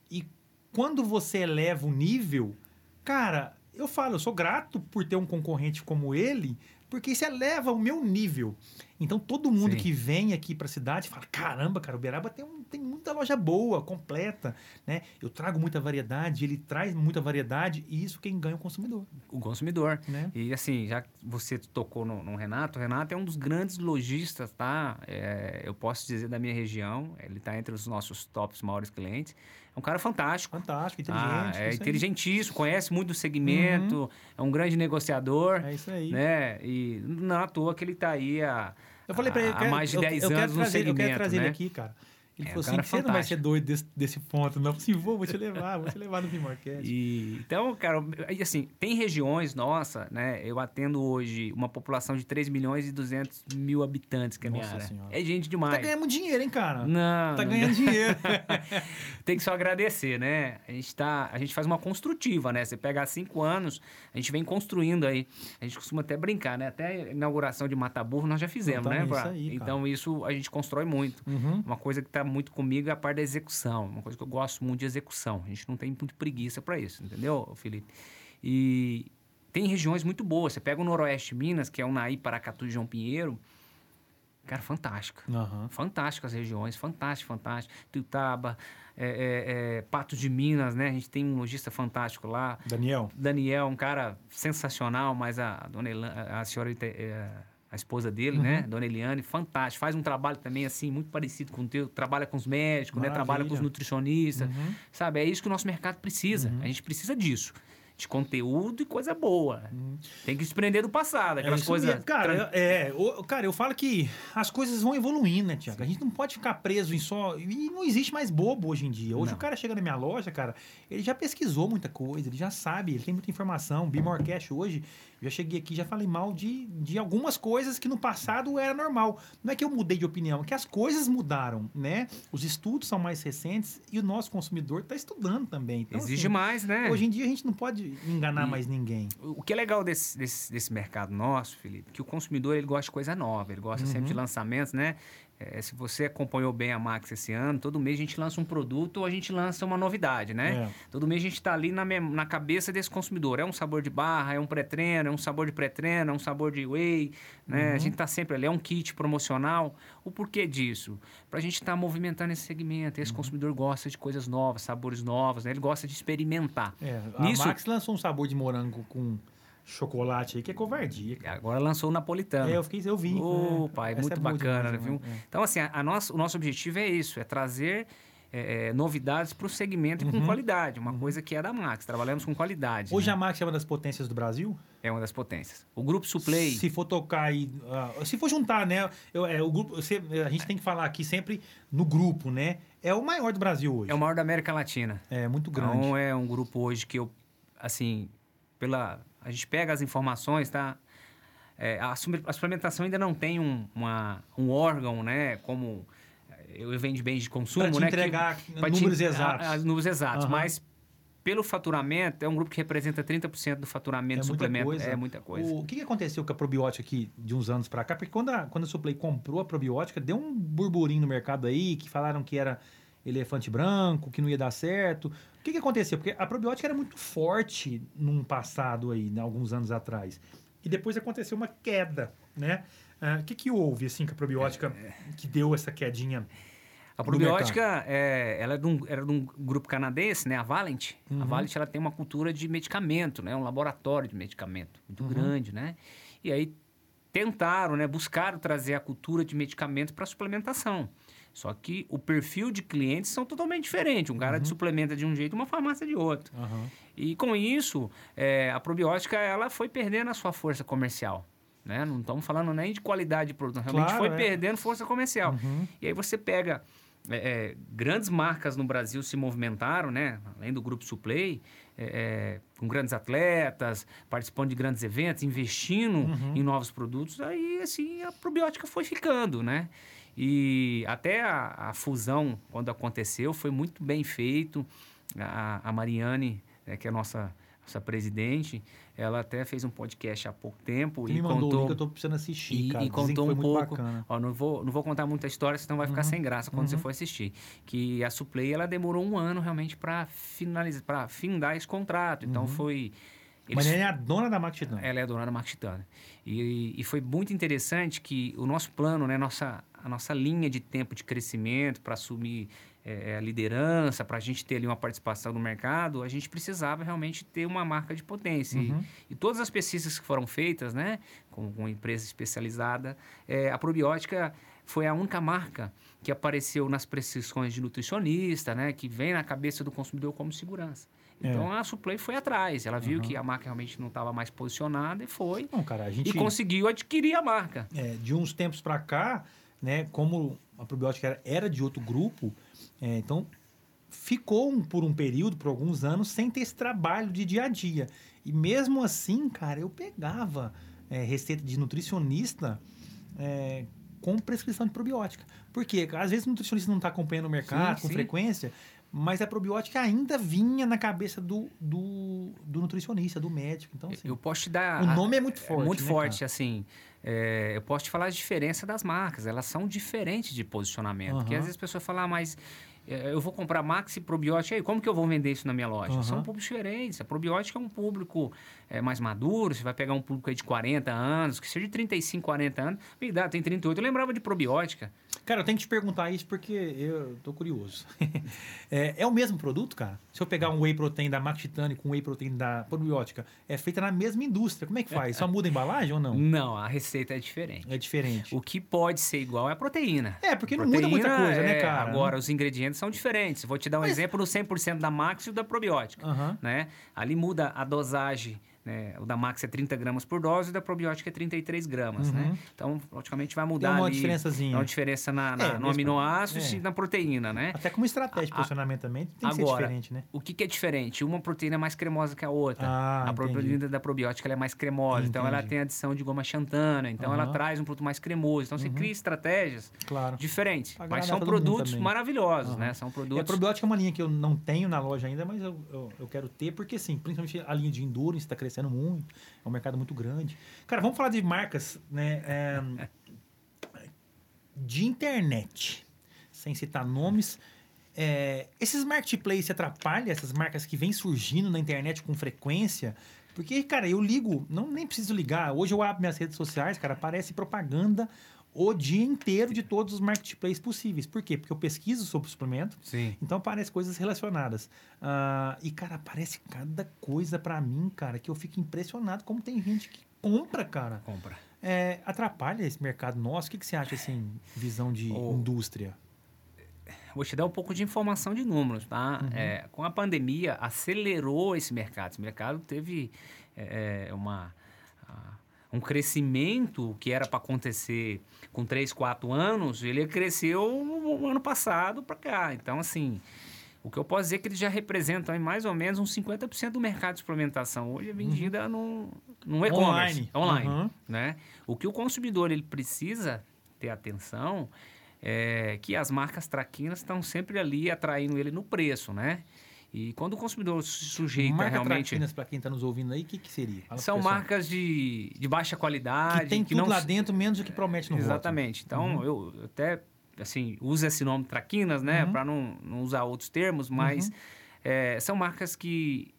E quando você eleva o nível, cara, eu falo, eu sou grato por ter um concorrente como ele, porque isso eleva o meu nível. Então todo mundo Sim. que vem aqui para a cidade fala: caramba, cara, Uberaba tem, um, tem muita loja boa, completa, né? Eu trago muita variedade, ele traz muita variedade e isso quem ganha é o consumidor, O consumidor. né? E assim, já que você tocou no, no Renato, o Renato é um dos grandes lojistas, tá? É, eu posso dizer da minha região, ele está entre os nossos tops maiores clientes. É um cara fantástico. Fantástico, inteligente. Ah, é inteligentíssimo, conhece muito do segmento, é um grande negociador, É isso aí. né? E não é à toa que ele está aí há, Eu falei pra ele, há eu mais de eu- 10 eu quero anos no trazer, segmento, Eu quero trazer né? ele aqui, cara. Ele É, falou assim, cara você não vai ser doido desse, desse ponto, não. Eu falei assim, vou, vou te levar, vou te levar no Market. E, então, cara, assim, tem regiões, nossa, né? Eu atendo hoje uma população de 3 milhões e 200 mil habitantes, que é a minha Nossa área. Senhora. É gente Tá demais. ganhando dinheiro, hein, cara? Não, Tá não ganhando dinheiro. tem que só agradecer, né? A gente, tá, a gente faz uma construtiva, né? Você pega há cinco anos, a gente vem construindo aí. A gente costuma até brincar, né? Até a inauguração de Mataburro nós já fizemos, né? Então, Pra- isso aí, cara. então, isso a gente constrói muito. Uhum. Uma coisa que está muito comigo é a parte da execução. Uma coisa que eu gosto muito de execução. A gente não tem muito preguiça para isso, entendeu, Felipe? E tem regiões muito boas. Você pega o Noroeste de Minas, que é o Naí, Paracatu e João Pinheiro. Cara, fantástica. Aham. Fantásticas regiões, fantástico, fantástico. Tuiutaba, é, é, é, Patos de Minas, né? A gente tem um lojista fantástico lá. Daniel, Daniel, um cara sensacional, mas a dona Elan, a a senhora, é, a esposa dele, né? Uhum. Dona Eliane, fantástico. Faz um trabalho também, assim, muito parecido com o teu. Trabalha com os médicos, né? Trabalha com os nutricionistas. Uhum. Sabe? É isso que o nosso mercado precisa. A gente precisa disso. De conteúdo e coisa boa. Tem que se prender do passado, É aquelas isso coisas. Cara, eu- é, o- cara, eu falo que as coisas vão evoluindo, né, Tiago? A gente não pode ficar preso em só. E não existe mais bobo hoje em dia. Hoje Não. o cara chega na minha loja, cara, ele já pesquisou muita coisa, ele já sabe, ele tem muita informação. Bimorcast hoje, eu já cheguei aqui já falei mal de, de algumas coisas que no passado era normal. Não é que eu mudei de opinião, é que as coisas mudaram, né? Os estudos são mais recentes e o nosso consumidor está estudando também. Então, Exige assim, mais, né? Hoje em dia a gente não pode enganar E- mais ninguém. O que é legal desse, desse, desse mercado nosso, Felipe, que o consumidor ele gosta de coisa nova, ele gosta sempre de Uhum. lançamentos, né? É, se você acompanhou bem a Max esse ano, todo mês a gente lança um produto ou a gente lança uma novidade, né? É. Todo mês a gente está ali na, na cabeça desse consumidor. É um sabor de barra, é um pré-treino, é um sabor de pré-treino, é um sabor de whey, né? Uhum. A gente está sempre ali, é um kit promocional. O porquê disso? Para a gente estar movimentando esse segmento. Uhum. Esse consumidor gosta de coisas novas, sabores novos, né? Ele gosta de experimentar. É, a Nisso- Max lançou um sabor de morango com chocolate aí, que é covardia. cara. Agora lançou o napolitano. É, eu fiquei, eu vi. Ô, é. pai, muito é bacana, demais, viu? é. Então, assim, a, a nossa, o nosso objetivo é isso, é trazer é, é, novidades para o segmento e com Uhum. qualidade, uma coisa que é da Max, trabalhamos com qualidade. Hoje né? a Max é uma das potências do Brasil? É uma das potências. O Grupo Suplay, Se for tocar aí, ah, se for juntar, né? eu- é, o grupo, você- a gente tem que falar aqui sempre no grupo, né? É o maior do Brasil hoje. é o maior da América Latina. É muito grande. Então, é um grupo hoje que eu, assim, pela... A gente pega as informações, tá? É, a, a suplementação ainda não tem um, uma, um órgão, né? Como é, eu vendo bens de consumo, Pra te né? que- entregar te- números a- exatos. a- números exatos, Aham. mas pelo faturamento, é um grupo que representa 30% do faturamento É suplemento. coisa. É muita coisa. O, que que aconteceu com a probiótica aqui de uns anos pra cá? Porque quando a, quando a Suplay comprou a probiótica, deu um burburinho no mercado aí, que falaram que era elefante branco, que não ia dar certo. O que, que aconteceu? Porque a probiótica era muito forte num passado aí, né, alguns anos atrás. E depois aconteceu uma queda, né? Ah, O que, que houve, assim, com a probiótica que deu essa quedinha? A probiótica, é, ela é de um, era de um grupo canadense, né? A Valent. A Uhum. Valent, ela tem uma cultura de medicamento, né? Um laboratório de medicamento muito Uhum. grande, né? E aí tentaram, né? Buscaram trazer a cultura de medicamento para suplementação. Só que o perfil de clientes são totalmente diferentes. Um cara Uhum. suplementa de um jeito, uma farmácia de outro. Aham. E com isso, é, a probiótica ela foi perdendo a sua força comercial. Né? Não estamos falando nem de qualidade de produto, realmente Claro, foi é. perdendo força comercial. Uhum. E aí você pega é, é, grandes marcas no Brasil se movimentaram, né? Além do grupo Suplay, é, é, com grandes atletas, participando de grandes eventos, investindo Uhum. em novos produtos. Aí assim a probiótica foi ficando, né? E até a, a fusão quando aconteceu foi muito bem feito. A, a Mariane, né, que é a nossa nossa presidente, ela até fez um podcast há pouco tempo Você e mandou o contou link, eu tô precisando assistir, e, cara. e contou um pouco. Ó, não vou, não vou contar muita história, senão vai ficar Uhum. sem graça quando você Uhum. for assistir. Que a Suplay ela demorou um ano realmente para finalizar, para findar esse contrato. Então Uhum. foi Eles, Mas ela é a dona da Max Titânia. Ela é a dona da Max Titânia. E, e foi muito interessante que o nosso plano, né, nossa, a nossa linha de tempo de crescimento para assumir é, a liderança, para a gente ter ali uma participação no mercado, a gente precisava realmente ter uma marca de potência. Uhum. E, e, todas as pesquisas que foram feitas, né, com, com empresa especializada, é, a probiótica foi a única marca que apareceu nas prescrições de nutricionista, né, que vem na cabeça do consumidor como segurança. Então é. a Suplay foi atrás. Ela viu uhum. que a marca realmente não estava mais posicionada e foi. Não, cara, a gente... E conseguiu adquirir a marca. É, de uns tempos para cá, né, como a probiótica era, era de outro grupo, é, então ficou um, por um período, por alguns anos, sem ter esse trabalho de dia a dia. E mesmo assim, cara, eu pegava é, receita de nutricionista é, com prescrição de probiótica. Porque às vezes o nutricionista não está acompanhando o mercado sim, com sim. frequência, mas a probiótica ainda vinha na cabeça do, do, do nutricionista, do médico. Então, assim, eu posso te dar. O nome é muito forte. É muito né, forte, cara? assim. É, eu posso te falar a diferença das marcas. Elas são diferentes de posicionamento. Uhum. Porque às vezes a pessoa fala, ah, mas é, eu vou comprar Maxi Probiótica, aí como que eu vou vender isso na minha loja? Uhum. São públicos diferentes. A probiótica é um público é, mais maduro, você vai pegar um público aí de 40 anos, que seja de 35, 40 anos. Me dá, tem 38. Eu lembrava de probiótica. Cara, eu tenho que te perguntar isso porque eu tô curioso. é, é, o mesmo produto, cara? Se eu pegar um whey protein da Max Titani com whey protein da probiótica, é feita na mesma indústria. Como é que faz? Só muda a embalagem ou não? Não, a receita é diferente. É diferente. O que pode ser igual é a proteína. É, porque não muda muita coisa, né, é, cara? Agora, os ingredientes são diferentes. Vou te dar um Mas... exemplo no 100% da Max e da probiótica. Uhum. Né? Ali muda a dosagem né? O da Max é 30 gramas por dose, o da probiótica é 33 gramas, né? uhum. né? Então, praticamente vai mudar Tem uma ali, diferençazinha. uma diferença na, na é, no aminoácido é. e na proteína, né? Até como estratégia de posicionamento também tem que agora, ser diferente, né? o que, que, é diferente? Uma proteína é mais cremosa que a outra. Ah, a entendi. proteína da probiótica é mais cremosa, entendi. então ela tem adição de goma xantana, então uhum. ela traz um produto mais cremoso. Então, você uhum. cria estratégias claro. diferentes. Mas são produtos maravilhosos, né? São produtos... E a probiótica é uma linha que eu não tenho na loja ainda, mas eu, eu, eu quero ter, porque, sim, principalmente a linha de endurance está crescendo muito. É um mercado muito grande. Cara, vamos falar de marcas, né? É, de internet. Sem citar nomes. É, esses marketplaces atrapalham essas marcas que vêm surgindo na internet com frequência? Porque, cara, eu ligo, não nem preciso ligar. Hoje eu abro minhas redes sociais, cara, aparece propaganda o dia inteiro de todos os marketplaces possíveis. Por quê? Porque eu pesquiso sobre suplemento, Sim. então aparecem coisas relacionadas. Uh, e, cara, aparece cada coisa para mim, cara, que eu fico impressionado como tem gente que compra, cara. Compra. É, atrapalha esse mercado nosso? O que, que você acha, assim, visão de oh. indústria? Vou te dar um pouco de informação de números, tá? Uhum. É, com a pandemia, acelerou esse mercado. Esse mercado teve é, é uma um crescimento que era para acontecer com 3, 4 anos, ele cresceu no ano passado para cá. Então, assim, o que eu posso dizer é que eles já representam mais ou menos uns 50% do mercado de suplementação. Hoje é uhum. vendida uhum. no, no e-commerce, online. online uhum. né? O que o consumidor ele precisa ter atenção é que as marcas traquinas estão sempre ali atraindo ele no preço, né? E quando o consumidor se sujeita Marca realmente... para quem está nos ouvindo aí, o que, que seria? Fala São marcas de, de baixa qualidade. Que tem que tudo não... lá dentro, menos o que promete no Exatamente. Voto. Então, uhum. eu até, assim, uso esse nome traquinas, né? Uhum. Para não, não usar outros termos, mas... Uhum. É, são marcas que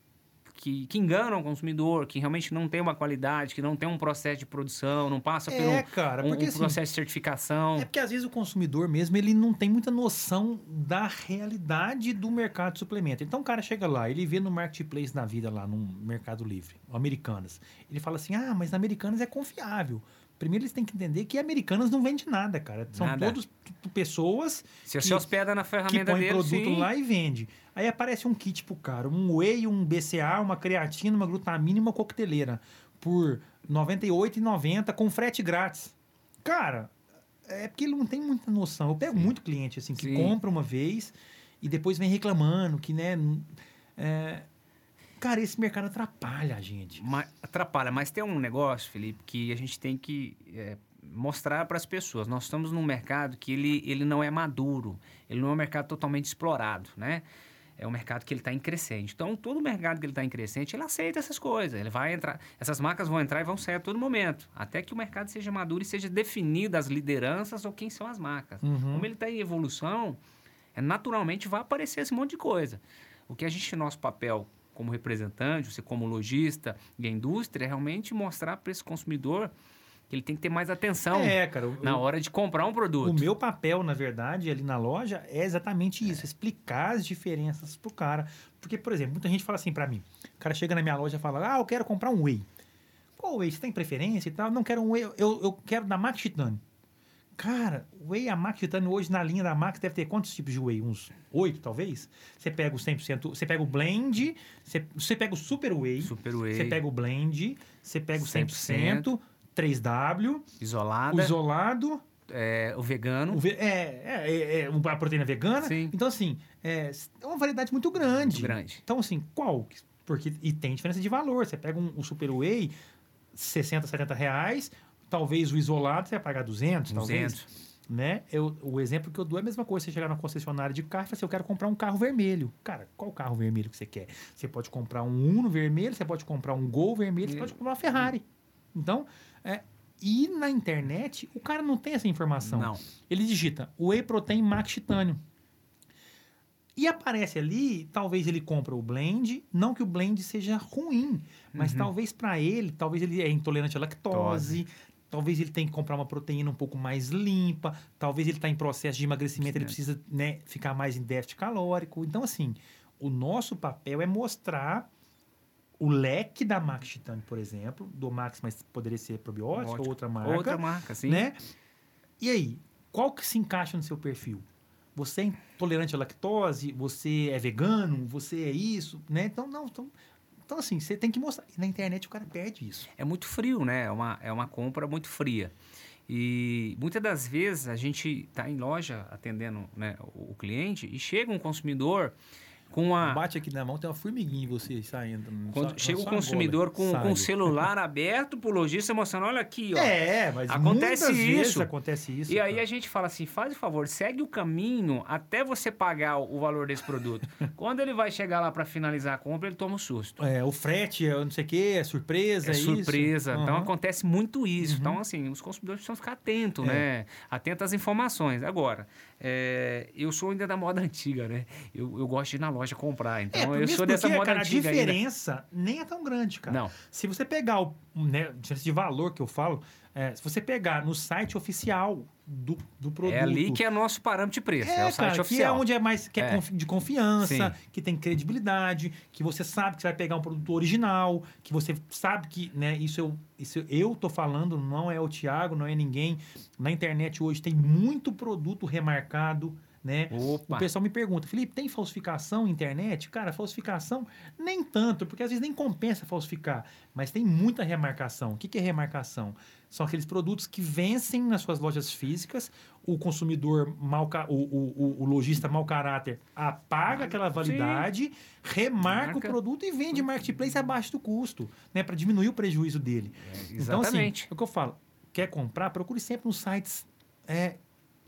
que, que enganam o consumidor, que realmente não tem uma qualidade, que não tem um processo de produção, não passa é, por um, cara, um, um assim, processo de certificação. É porque às vezes o consumidor mesmo ele não tem muita noção da realidade do mercado de suplemento. Então o cara chega lá, ele vê no marketplace da vida lá, no Mercado Livre, Americanas. Ele fala assim: ah, mas na Americanas é confiável. Primeiro eles têm que entender que americanas não vende nada, cara. São nada. todos pessoas Se que, hospeda na ferramenta que põe dele, produto sim. lá e vende. Aí aparece um kit pro cara, um whey, um BCA, uma creatina, uma glutamina e uma coqueteleira por R$ 98,90 com frete grátis. Cara, é porque ele não tem muita noção. Eu pego sim. muito cliente assim que sim. compra uma vez e depois vem reclamando que, né, é, Cara, esse mercado atrapalha a gente. Mas, atrapalha, mas tem um negócio, Felipe, que a gente tem que é, mostrar para as pessoas. Nós estamos num mercado que ele, ele não é maduro, ele não é um mercado totalmente explorado, né? É um mercado que ele está em crescente. Então, todo mercado que ele está em crescente, ele aceita essas coisas. Ele vai entrar, essas marcas vão entrar e vão sair a todo momento, até que o mercado seja maduro e seja definido as lideranças ou quem são as marcas. Uhum. Como ele está em evolução, é, naturalmente vai aparecer esse monte de coisa. O que a gente, nosso papel como representante, você como lojista e a indústria, é realmente mostrar para esse consumidor que ele tem que ter mais atenção É, cara. o- na hora de comprar um produto. O meu papel, na verdade, ali na loja é exatamente isso, explicar as diferenças pro cara. Porque, por exemplo, muita gente fala assim pra mim. O cara chega na minha loja e fala: "Ah, eu quero comprar um whey". Qual whey? Você tem preferência e tal? Não quero um whey, eu, eu quero da Max Titânio. Cara, o whey, a Max Titânio hoje na linha da Max deve ter quantos tipos de whey? Uns oito, talvez? Você pega o 100%, você pega o blend, você, você pega o super whey, Super whey, você pega o blend, você pega o 100%, 100%, 3W, o isolada, isolado, é, o vegano. o ve- é, é, é, é, a proteína vegana. Sim. Então, assim, é, é uma variedade muito grande. Muito grande. Então, assim, qual? Porque, e tem diferença de valor. Você pega um, um Super Whey, 60, 70 reais. Talvez o isolado você vai pagar 200, 200. talvez. Né? Eu, o exemplo que eu dou é a mesma coisa. Você chegar na concessionária de carro e falar assim, eu quero comprar um carro vermelho. Cara, qual carro vermelho que você quer? Você pode comprar um Uno vermelho, você pode comprar um Gol vermelho, você pode comprar uma Ferrari. Então, é, e na internet, o cara não tem essa informação. Não. Ele digita Whey Protein Max Titânio. E aparece ali, talvez ele compra o blend, não que o blend seja ruim, mas Uhum. talvez para ele, talvez ele é intolerante à lactose, talvez ele tenha que comprar uma proteína um pouco mais limpa, talvez ele está em processo de emagrecimento, ele precisa né, ficar mais em déficit calórico. Então, assim, o nosso papel é mostrar o leque da Max Titânio, por exemplo, do Max, mas poderia ser probiótico Ótimo. ou outra marca Outra marca, sim. né? E aí, qual que se encaixa no seu perfil? Você é intolerante à lactose? Você é vegano? Você é isso? Né? Então, não. Então, então, assim, você tem que mostrar. E na internet o cara perde isso. é muito frio, né? É uma, é uma compra muito fria. E muitas das vezes a gente está em loja atendendo né, o, o cliente e chega um consumidor com uma. Bate aqui na mão, tem uma formiguinha em você saindo. Quando sua- chega o consumidor com, com o celular aberto pro lojista mostrando, olha aqui, ó. É, mas Acontece isso. acontece isso. E aí cara. a gente fala assim, faz o favor, segue o caminho até você pagar o valor desse produto. Quando ele vai chegar lá para finalizar a compra, ele toma um susto. É, o frete, é não sei o quê, é surpresa, É é, surpresa. Então acontece muito isso. Uhum. Então, assim, os consumidores precisam ficar atentos, É. né? Atentos às informações. Agora, é, eu sou ainda da moda antiga, né? Eu, eu gosto de ir na loja comprar. Então, É, eu sou dessa porque, moda cara, antiga a ainda. diferença nem é tão grande, cara. Não. Se você pegar o né, diferença de valor que eu falo, é, se você pegar no site oficial do, do produto. É ali que é nosso parâmetro de preço. É, É, o site cara, oficial. que é onde é mais que é É. de confiança, Sim. que tem credibilidade, que você sabe que você vai pegar um produto original, que você sabe que, né, isso eu, isso eu tô falando, não é o Thiago, não é ninguém. Na internet hoje tem muito produto remarcado, né? Opa. O pessoal me pergunta, Felipe, tem falsificação na internet? Cara, falsificação nem tanto, porque às vezes nem compensa falsificar, mas tem muita remarcação. O que, que é remarcação? São aqueles produtos que vencem nas suas lojas físicas, o consumidor ca- o, o, o, o lojista mau caráter apaga aquela validade, remarca Marca. o produto e vende marketplace abaixo do custo, né, para diminuir o prejuízo dele. Então, assim, exatamente. é o que eu falo, quer comprar, procure sempre nos sites é,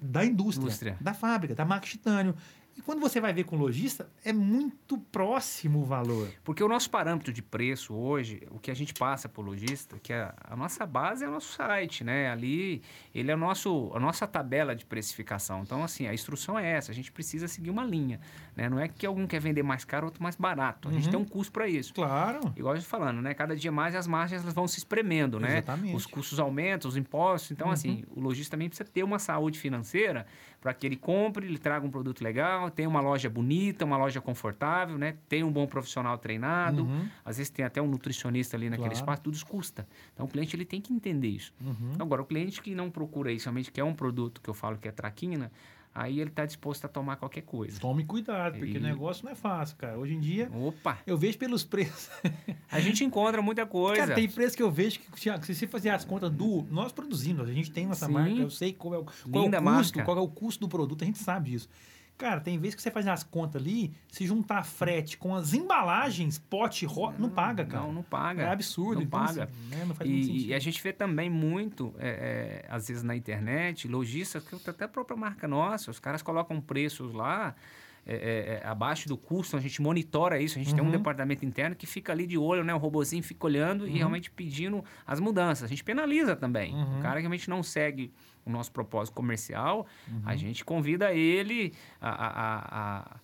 da indústria, Indústria. da fábrica, da Max Titânio. E quando você vai ver com o lojista, é muito próximo o valor. Porque o nosso parâmetro de preço hoje, o que a gente passa para o lojista, que a, a nossa base é o nosso site, né? Ali, ele é o nosso, a nossa tabela de precificação. Então, assim, a instrução é essa. A gente precisa seguir uma linha, né? Não é que algum quer vender mais caro, outro mais barato. A gente Uhum. tem um custo para isso. Claro. Igual eu estou falando, né? Cada dia mais as margens elas vão se espremendo, né? Exatamente. Os custos aumentam, os impostos. Então, Uhum. assim, o lojista também precisa ter uma saúde financeira para que ele compre, ele traga um produto legal, tenha uma loja bonita, uma loja confortável, né? Tenha um bom profissional treinado. Uhum, Às vezes tem até um nutricionista ali naquele Claro. espaço, tudo isso custa. Então, o cliente ele tem que entender isso. uhum. Agora, o cliente que não procura isso, somente quer um produto que eu falo que é traquina, aí ele está disposto a tomar qualquer coisa. Tome cuidado, porque E- o negócio não é fácil, cara. Hoje em dia, Opa! eu vejo pelos preços. A gente encontra muita coisa. Cara, tem preço que eu vejo que, Thiago, se você fazer as contas do. Nós produzindo, a gente tem nossa Sim. marca, eu sei qual é o, qual é o custo, marca. qual é o custo do produto, a gente sabe disso. Cara, tem vezes que você faz as contas ali, se juntar frete com as embalagens, pote, ro... não paga, cara. Não, não paga. É absurdo. Não então, paga. assim, né, não faz E, e a gente vê também muito, é, é, às vezes na internet, lojistas, até a própria marca nossa, os caras colocam preços lá é, é, é, abaixo do custo, a gente monitora isso, a gente tem um Uhum. departamento interno que fica ali de olho, né? O robozinho fica olhando e realmente pedindo as mudanças. A gente penaliza também. Uhum. O cara que realmente não segue o nosso propósito comercial, Uhum. a gente convida ele a- a- a- a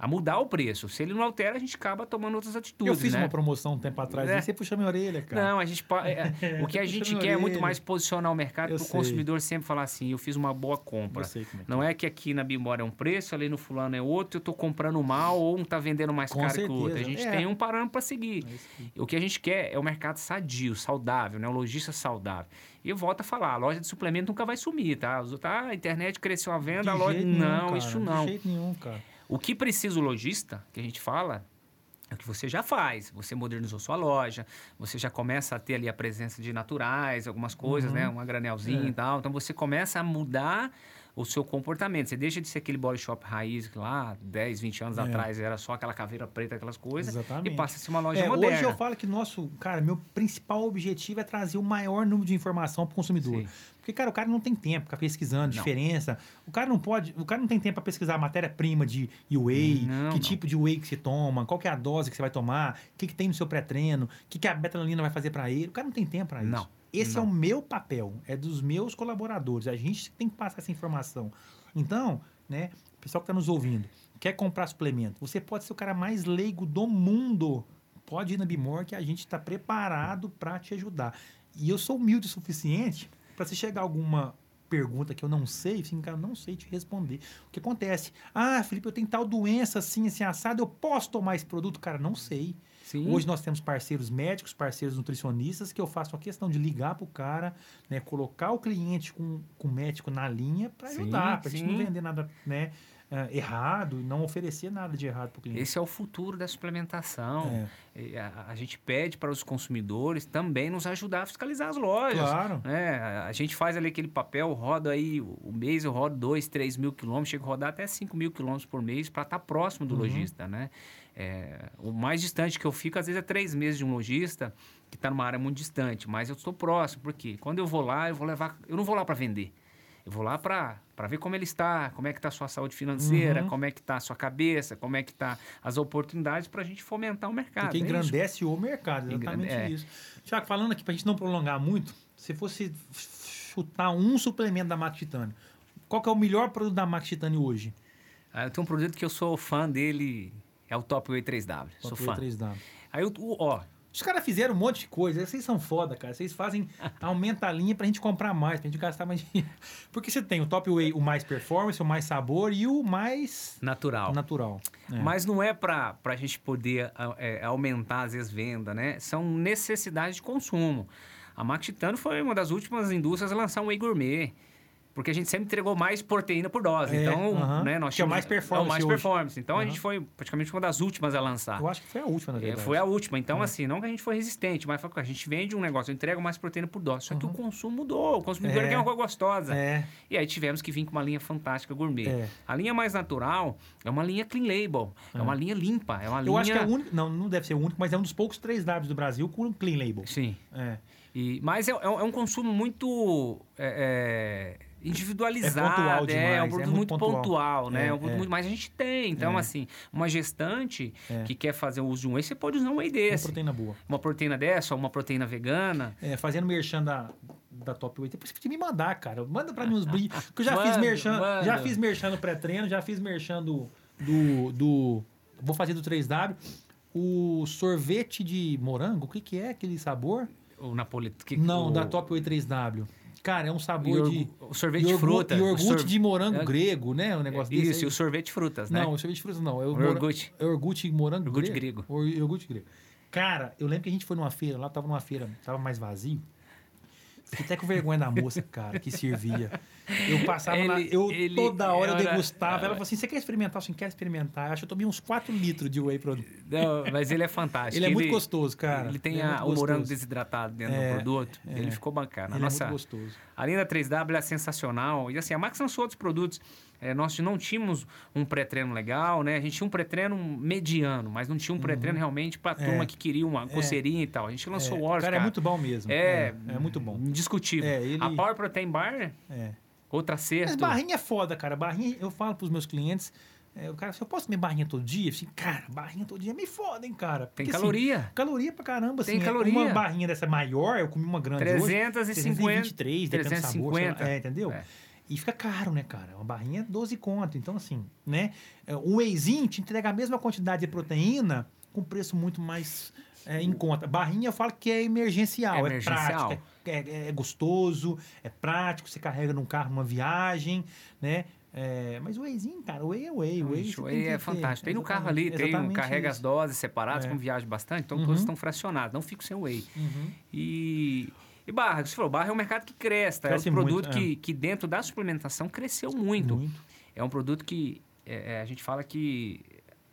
a mudar o preço. Se ele não altera, a gente acaba tomando outras atitudes. Eu fiz né? uma promoção um tempo atrás É. e você puxou minha orelha, cara. Não, a gente pode. é, o que a Puxa gente quer é muito mais posicionar o mercado para o consumidor sempre falar assim: eu fiz uma boa compra. É Não é que aqui na Bimora é um preço, ali no fulano é outro, eu tô comprando mal ou um tá vendendo mais Com caro que o outro. A certeza. gente É. tem um parâmetro para seguir. É O que a gente quer é o mercado sadio, saudável, né? O lojista saudável. E eu volto a falar, a loja de suplemento nunca vai sumir, tá? Tá a internet cresceu a venda, De a loja... nenhum, não, cara, isso não. De jeito nenhum, cara. O que precisa o lojista, que a gente fala, é o que você já faz. Você modernizou sua loja, você já começa a ter ali a presença de naturais, algumas coisas, Uhum. né? Uma granelzinha É. e tal. Então você começa a mudar o seu comportamento. Você deixa de ser aquele body shop raiz que lá 10, 20 anos É. atrás era só aquela caveira preta, aquelas coisas, Exatamente. e passa a ser uma loja É, moderna. hoje eu falo que nosso, cara, meu principal objetivo é trazer o maior número de informação para o consumidor. Sim. Porque, cara, o cara não tem tempo para ficar pesquisando Não. diferença. O cara não pode, o cara não tem tempo para pesquisar a matéria-prima de whey, Não, que não. tipo de whey que você toma, qual é a dose que você vai tomar, o que, que tem no seu pré-treino, o que, que a betalanina vai fazer para ele. O cara não tem tempo para isso. Não, Esse não. é o meu papel, é dos meus colaboradores. A gente tem que passar essa informação. Então, né, o pessoal que está nos ouvindo, quer comprar suplemento, você pode ser o cara mais leigo do mundo. Pode ir na Bimor que a gente está preparado para te ajudar. E eu sou humilde o suficiente para se chegar alguma pergunta que eu não sei, assim, cara, eu não sei te responder. O que acontece? Ah, Felipe, eu tenho tal doença assim, assim, assado, eu posso tomar esse produto? Cara, não sei. Sim. Hoje nós temos parceiros médicos, parceiros nutricionistas, que eu faço a questão de ligar para o cara, né, colocar o cliente com, com o médico na linha para ajudar, para a gente não vender nada né, ah, errado, não oferecer nada de errado para o cliente. Esse é o futuro da suplementação. É, A, a gente pede para os consumidores também nos ajudar a fiscalizar as lojas. claro. É, a- gente faz ali aquele papel, roda aí, o mês eu rodo 2, 3 mil quilômetros, chego a rodar até 5 mil quilômetros por mês para estar próximo do Uhum. lojista, né? É, o mais distante que eu fico, às vezes, é três meses de um lojista que está numa área muito distante, mas eu estou próximo, porque quando eu vou lá, eu vou levar, eu não vou lá para vender. Eu vou lá para ver como ele está, como é que está a sua saúde financeira, Uhum. como é que está a sua cabeça, como é que está as oportunidades para a gente fomentar o mercado. Porque é engrandece o mercado, exatamente Engrande- é. isso. Tiago, falando aqui, para a gente não prolongar muito, se fosse chutar um suplemento da Max Titânio, qual que é o melhor produto da Max Titânio hoje? Ah, eu tenho um produto que eu sou fã dele, é o Top Whey 3W. sou Top fã. 3W. Aí, ó, Os caras fizeram um monte de coisa. Vocês são foda, cara. Vocês fazem. aumenta a linha pra gente comprar mais, pra gente gastar mais dinheiro. Porque você tem o Top Whey, o mais performance, o mais sabor e o mais natural. natural. É. Mas não é para a gente poder é, aumentar, às vezes, venda, né? São necessidades de consumo. A Max Titano foi uma das últimas indústrias a lançar um whey gourmet. Porque a gente sempre entregou mais proteína por dose. É, então, aham. né, nós Que é o tínhamos- mais performance É o mais hoje. performance. Então, a Aham. gente foi praticamente uma das últimas a lançar. Eu acho que foi a última, na É, verdade. foi a última. Então, É. assim, não que a gente foi resistente, mas a gente vende um negócio, eu entrego mais proteína por dose. Só que o consumo mudou. O consumidor É. quer uma coisa gostosa. É, E aí tivemos que vir com uma linha fantástica gourmet. é. A linha mais natural é uma linha clean label. É, uma linha limpa. É uma linha. Eu acho que é o único. Não, não deve ser o único, mas é um dos poucos 3 Ws do Brasil com clean label. Sim. É. E, mas é, é um é um consumo muito é, é, individualizado. É pontual é, demais, um é produto muito muito pontual. pontual, né? É, É um produto é. muito- mas a gente tem. Então, É. assim, uma gestante É. que quer fazer o uso de um whey, você pode usar um whey Uma desse. proteína boa. Uma proteína dessa, ou uma proteína vegana. É, fazendo merchan da, da Top 8. Depois você me mandar, cara. Manda pra mim uns brindes. Que eu já fiz Manda, merchan. manda. Já fiz merchan no pré-treino, já fiz merchan do, do, do. Vou fazer do 3W. O sorvete de morango, o que, que é aquele sabor? O napolitano. que- Não, o, da Top 8 3W. Cara, é um sabor de. O sorvete de fruta. o Iogurte de morango é- grego, né? Um negócio desse. Isso, e o sorvete de frutas, né? Não, o sorvete de frutas não. É o, O iogurte. é o iogurte de morango Iogurte grego. grego. O iogurte grego. Cara, eu lembro que a gente foi numa feira, lá tava numa feira, tava mais vazio. Fiquei até com vergonha da moça, cara, que servia. Eu passava Ele- eu ele toda hora eu era- degustava. Ela falou assim: você quer experimentar? Eu assim, quer experimentar? Eu acho que eu tomei uns 4 litros de whey product. Não, mas ele é fantástico. Ele é muito gostoso, cara. Ele tem Ele é a- o morango desidratado dentro É, do produto. é. Ele ficou bacana. Ele nossa, é muito gostoso. a linha da 3W é sensacional. E assim, a Max lançou outros produtos. É, nós não tínhamos um pré-treino legal, né? A gente tinha um pré-treino mediano, mas não tinha um pré-treino realmente para É. turma que queria uma coceirinha e tal. A gente lançou o Wars, cara, cara. é muito bom mesmo. É, é, é muito bom. Indiscutível. É, ele- A Power Protein Bar, É. outra Mas cesta. barrinha é foda, cara. Barrinha, eu falo pros meus clientes, é, o cara, se eu posso comer barrinha todo dia? Assim, cara, barrinha todo dia é meio foda, hein, cara. Tem Porque, assim, caloria. Caloria pra caramba, Tem assim. é caloria. Uma barrinha dessa maior, eu comi uma grande hoje. 350. 323, depende do sabor. sei lá. 350. É, entendeu? É. E fica caro, né, cara? Uma barrinha é 12 conto. Então, assim, né? é, O wheyzinho te entrega a mesma quantidade de proteína com preço muito mais é, em conta. Barrinha eu falo que é emergencial, é, Emergencial. prático, é, é- é gostoso, é prático, você carrega num carro uma viagem, né? É, mas o wheyzinho, cara, o whey é whey. O whey, o whey é fantástico. Tem no carro ali, tem um, carrega as isso. doses separadas, É. como viaja bastante, então Uhum. todos estão fracionados. Não fico sem whey. Uhum. E barra, você falou, barra é um mercado que cresce, tá? Cresce é um produto muito, é. que, que dentro da suplementação cresceu muito. Muito. É um produto que é, é, a gente fala que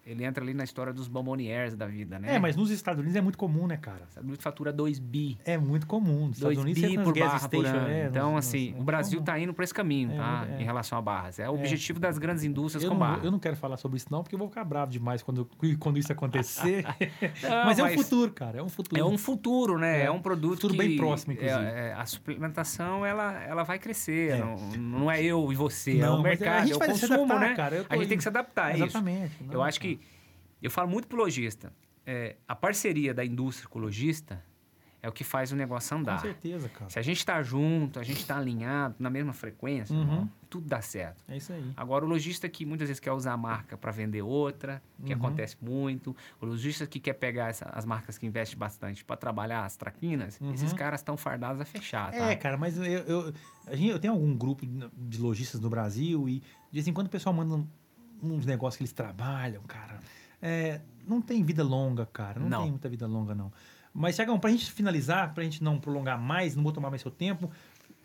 ele entra ali na história dos bomboniers da vida, né? É, mas nos Estados Unidos é muito comum, né, cara? Esse produto fatura 2 bi. É muito comum. Nos 2 Estados Unidos bi tem por barra por station, ano. é, então, nos- assim, nos- o é Brasil comum. está indo para esse caminho, É, tá? é. Em relação a barras. É o objetivo das grandes indústrias Eu com não, barra. eu não quero falar sobre isso, não, porque eu vou ficar bravo demais quando, quando isso acontecer. Não, mas é um mas futuro, cara. É um futuro. É um futuro, né? É. É, um produto Futuro que... bem próximo, inclusive. é, é, a suplementação, ela, ela vai crescer. É. Não, não é eu e você, é Não, o mas mercado, a é o consumo, adaptar, né? cara. A gente tem que se adaptar, é isso. Exatamente. Eu acho que... Eu falo muito pro lojista. é, a parceria da indústria com o lojista é o que faz o negócio Com andar. certeza, cara. Se a gente está junto, a gente está alinhado, na mesma frequência, Uhum. irmão, tudo dá certo. É isso aí. Agora, o lojista que muitas vezes quer usar a marca para vender outra, que Uhum. acontece muito. O lojista que quer pegar essa- as marcas que investem bastante para trabalhar as traquinas, Uhum. esses caras estão fardados a fechar, tá? É, cara, mas eu, eu, eu tenho algum grupo de- lojistas no Brasil e de vez em quando o pessoal manda uns negócios que eles trabalham, cara. É, não tem vida longa, cara. Não, Não. tem muita vida longa, não. Mas, Tiagão, pra gente finalizar, pra gente não prolongar mais, não vou tomar mais seu tempo,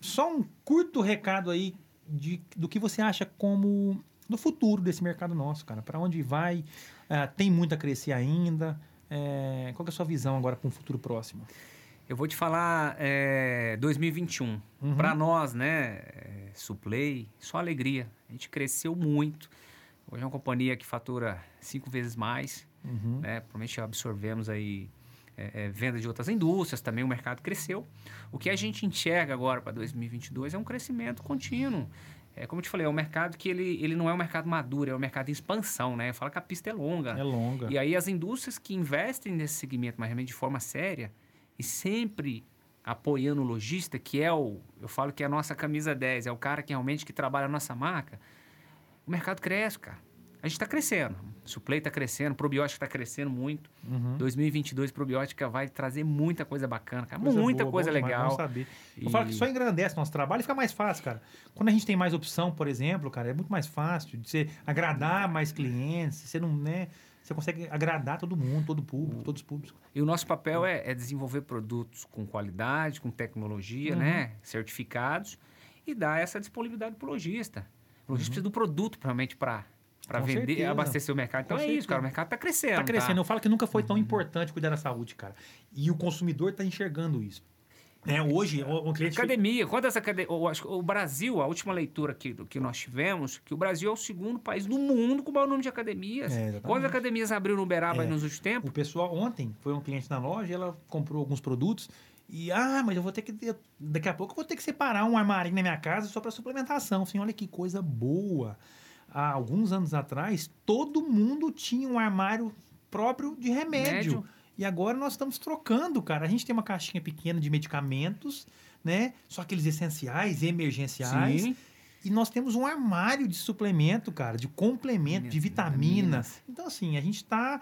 só um curto recado aí de, do que você acha como do futuro desse mercado nosso, cara. Pra onde vai? Ah, tem muito a crescer ainda? É, qual que é a sua visão agora para um futuro próximo? Eu vou te falar é, 2021. Uhum. Para nós, né, é, Suplay, só alegria. A gente cresceu muito. Hoje é uma companhia que fatura cinco vezes mais. Uhum. né? Provavelmente absorvemos aí é, é, venda de outras indústrias, também o mercado cresceu. O que a gente enxerga agora para 2022 é um crescimento contínuo. É, como eu te falei, é um mercado que ele, ele não é um mercado maduro, é um mercado em expansão, né? Fala que a pista é longa. É longa. E aí as indústrias que investem nesse segmento, mas realmente de forma séria, e sempre apoiando o lojista, que é o, eu falo que é a nossa camisa 10, é o cara que realmente que trabalha a nossa marca, o mercado cresce, cara. A gente está crescendo. O Suplay está crescendo, probiótica está crescendo muito. Uhum. 2022, probiótica vai trazer muita coisa bacana, cara. Coisa muita boa, coisa bom legal. saber. Eu E- falo que só engrandece nosso trabalho e fica mais fácil, cara. Quando a gente tem mais opção, por exemplo, cara, é muito mais fácil de você agradar mais clientes. Você não, né? Você consegue agradar todo mundo, todo público, todos os públicos. E o nosso papel é, é desenvolver produtos com qualidade, com tecnologia, Uhum. né? Certificados e dar essa disponibilidade para o lojista. O lojista precisa do produto realmente para Com vender, certeza. abastecer o mercado. Então Com é isso, certeza. cara. O mercado está crescendo. Tá crescendo. Eu falo que nunca foi tão Uhum. importante cuidar da saúde, cara. E o consumidor tá enxergando isso. É, hoje, o, o cliente. Academia, quantas academias? O Brasil, a última leitura que, que nós tivemos, que o Brasil é o segundo país do mundo com o maior número de academias. É. Quantas academias abriram no Uberaba É. nos últimos tempos? O pessoal, ontem, foi um cliente na loja, ela comprou alguns produtos e, ah, mas eu vou ter que, daqui a pouco eu vou ter que separar um armarinho na minha casa só para suplementação. Assim, olha que coisa boa. Há alguns anos atrás, todo mundo tinha um armário próprio de remédio. Médio. E agora nós estamos trocando, cara. A gente tem uma caixinha pequena de medicamentos, né? Só aqueles essenciais, emergenciais. Sim. E nós temos um armário de suplemento, cara, de complemento, de vitamina. Vitaminas. Então, assim, a gente está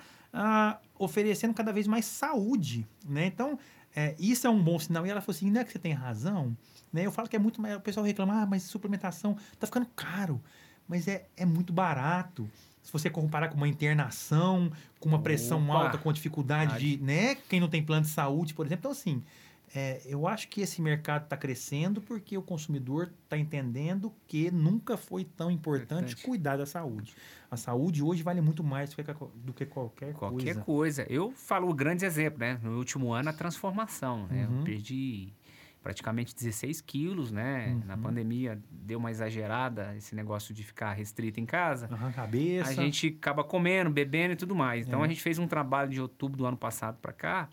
oferecendo cada vez mais saúde, né? Então, é, isso é um bom sinal. E ela falou assim, não é que você tem razão? Né? Eu falo que é muito mais... O pessoal reclama, ah, mas suplementação tá ficando caro. Mas é, é muito barato. Se você comparar com uma internação, com uma pressão Opa! alta, com dificuldade de... Né? Quem não tem plano de saúde, por exemplo. Então, assim... É, eu acho que esse mercado está crescendo porque o consumidor está entendendo que nunca foi tão importante Importante. cuidar da saúde. A saúde hoje vale muito mais do que, do que qualquer, Qualquer coisa. coisa. Eu falo o grande exemplo, né? No último ano, a transformação. Né? Uhum. Eu perdi praticamente 16 quilos, né? Na Uhum. pandemia deu uma exagerada esse negócio de ficar restrito em casa. A cabeça. A gente acaba comendo, bebendo e tudo mais. Então É. a gente fez um trabalho de outubro do ano passado para cá.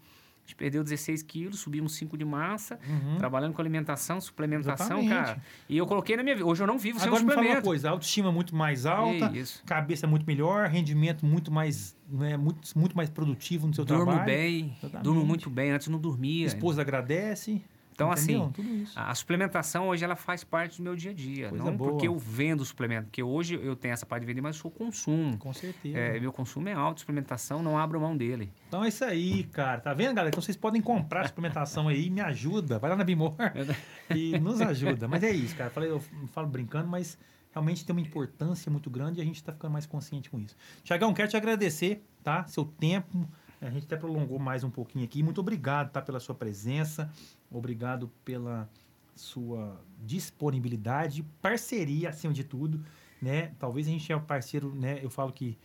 A gente perdeu 16 quilos, subimos 5 de massa, Uhum. trabalhando com alimentação, suplementação, Exatamente. cara. E eu coloquei na minha vida. Hoje eu não vivo sem um Agora me fala uma suplemento. coisa, a autoestima muito mais alta, Isso. cabeça muito melhor, rendimento muito mais, né, muito, muito mais produtivo no seu Durmo trabalho. bem, Exatamente. durmo muito bem. Antes não dormia. Esposa agradece. Então, Entendeu? assim, Tudo isso. a, a suplementação hoje ela faz parte do meu dia a dia. Coisa não boa. porque eu vendo suplemento, porque hoje eu tenho essa parte de vender, mas eu sou consumo. Com certeza. É, meu consumo é alto, suplementação, não abro mão dele. Então é isso aí, cara. Tá vendo, galera? Então vocês podem comprar a suplementação aí, me ajuda. Vai lá na Bimor e nos ajuda. Mas é isso, cara. Falei, eu falo brincando, mas realmente tem uma importância muito grande e a gente tá ficando mais consciente com isso. Tiagão, quero te agradecer, tá? Seu tempo. A gente até prolongou mais um pouquinho aqui. Muito obrigado, tá? Pela sua presença. Obrigado pela sua disponibilidade, parceria acima de tudo, né? Talvez a gente é parceiro, né? Eu falo que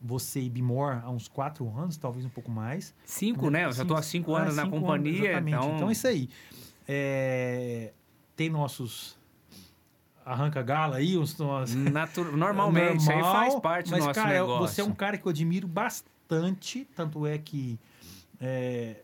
você e Bimor há uns quatro anos, talvez um pouco mais. Cinco, né? Eu já estou há cinco Ah, anos na cinco companhia, exatamente. então... Então é isso aí. É, tem nossos arranca-gala aí, os nossos... natu- Normalmente, isso aí Normal, faz parte mas, do nosso cara, negócio. você é um cara que eu admiro bastante, tanto é que é,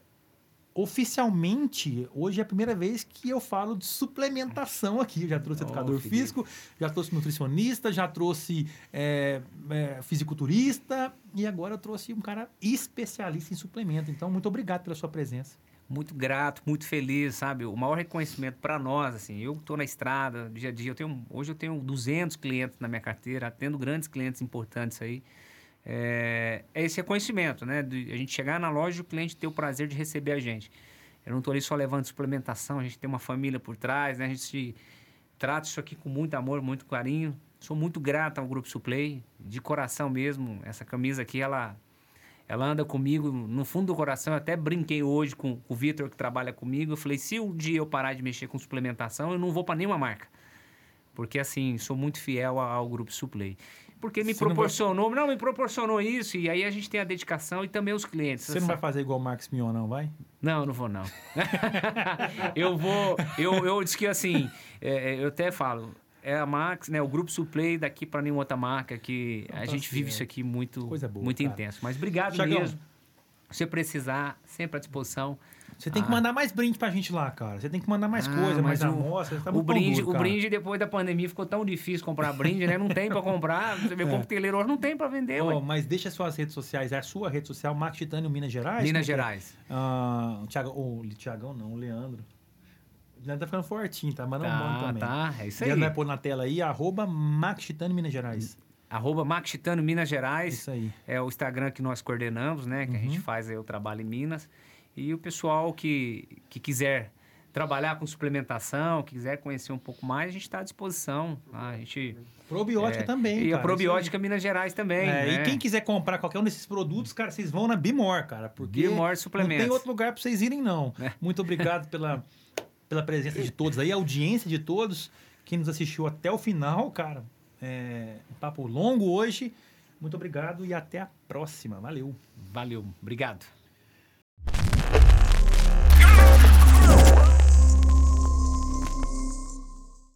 oficialmente hoje é a primeira vez que eu falo de suplementação aqui. Eu já trouxe Oh, educador físico, já trouxe nutricionista, já trouxe é, é, fisiculturista e agora eu trouxe um cara especialista em suplemento. Então, muito obrigado pela sua presença. muito grato, muito feliz, sabe? O maior reconhecimento para nós, assim, eu estou na estrada, dia a dia, eu tenho, hoje eu tenho 200 clientes na minha carteira, atendo grandes clientes importantes aí. É, é esse reconhecimento, né? De a gente chegar na loja e o cliente ter o prazer de receber a gente. Eu não estou ali só levando suplementação, a gente tem uma família por trás, né? A gente trata isso aqui com muito amor, muito carinho. Sou muito grato ao Grupo Suplay, de coração mesmo. Essa camisa aqui, ela ela anda comigo no fundo do coração. Eu até brinquei hoje com, o Vitor, que trabalha comigo. Eu falei: se um dia eu parar de mexer com suplementação, eu não vou para nenhuma marca. Porque, assim, sou muito fiel ao Grupo Suplay. Porque me Você não vai- proporcionou, não, me proporcionou isso, e aí a gente tem a dedicação e também os clientes. Você não vai fazer igual o Marcos Mion, não, vai? Não, não vou não. eu vou. Eu, eu disse que assim, é, eu até falo, é a Max, né? O grupo Suplay daqui para nenhuma outra marca que Então a tá gente vive isso aqui muito, Coisa boa, muito cara. intenso. Mas obrigado Thiagão. mesmo. Se precisar, sempre à disposição. Você tem que Ah. mandar mais brinde pra gente lá, cara. Você tem que mandar mais Ah, coisa, mais mas o- amostras. Tá o brinde, duro, o brinde depois da pandemia ficou tão difícil comprar brinde, né? Não tem para comprar. Você vê É. coqueteleiro hoje não tem para vender, ué. mas deixa suas redes sociais. É a sua rede social, Marcos Titânio Minas Gerais? Minas que é? Gerais. Ah, o Thiago, o Tiagão não, o Leandro. O Leandro tá ficando fortinho, tá? Mandando um bom Tá, também. tá. É isso aí. Leandro vai pôr na tela aí, arroba Max Titânio Minas Gerais. Arroba Max Titano Minas Gerais. Isso aí. é o Instagram que nós coordenamos, né? Que a Uhum. gente faz aí o trabalho em Minas. E o pessoal que, que quiser trabalhar com suplementação, que quiser conhecer um pouco mais, a gente está à disposição. tá? A gente, Probiótica é, também, E cara, a probiótica Minas Gerais também. É, né? E quem quiser comprar qualquer um desses produtos, cara, vocês vão na Bimor, cara. Porque Bimor não Suplementos. tem outro lugar pra vocês irem, não. É. Muito obrigado pela, pela presença de todos aí, a audiência de todos. Quem nos assistiu até o final, cara. É, um papo longo hoje. Muito obrigado e até a próxima. Valeu. Valeu, obrigado.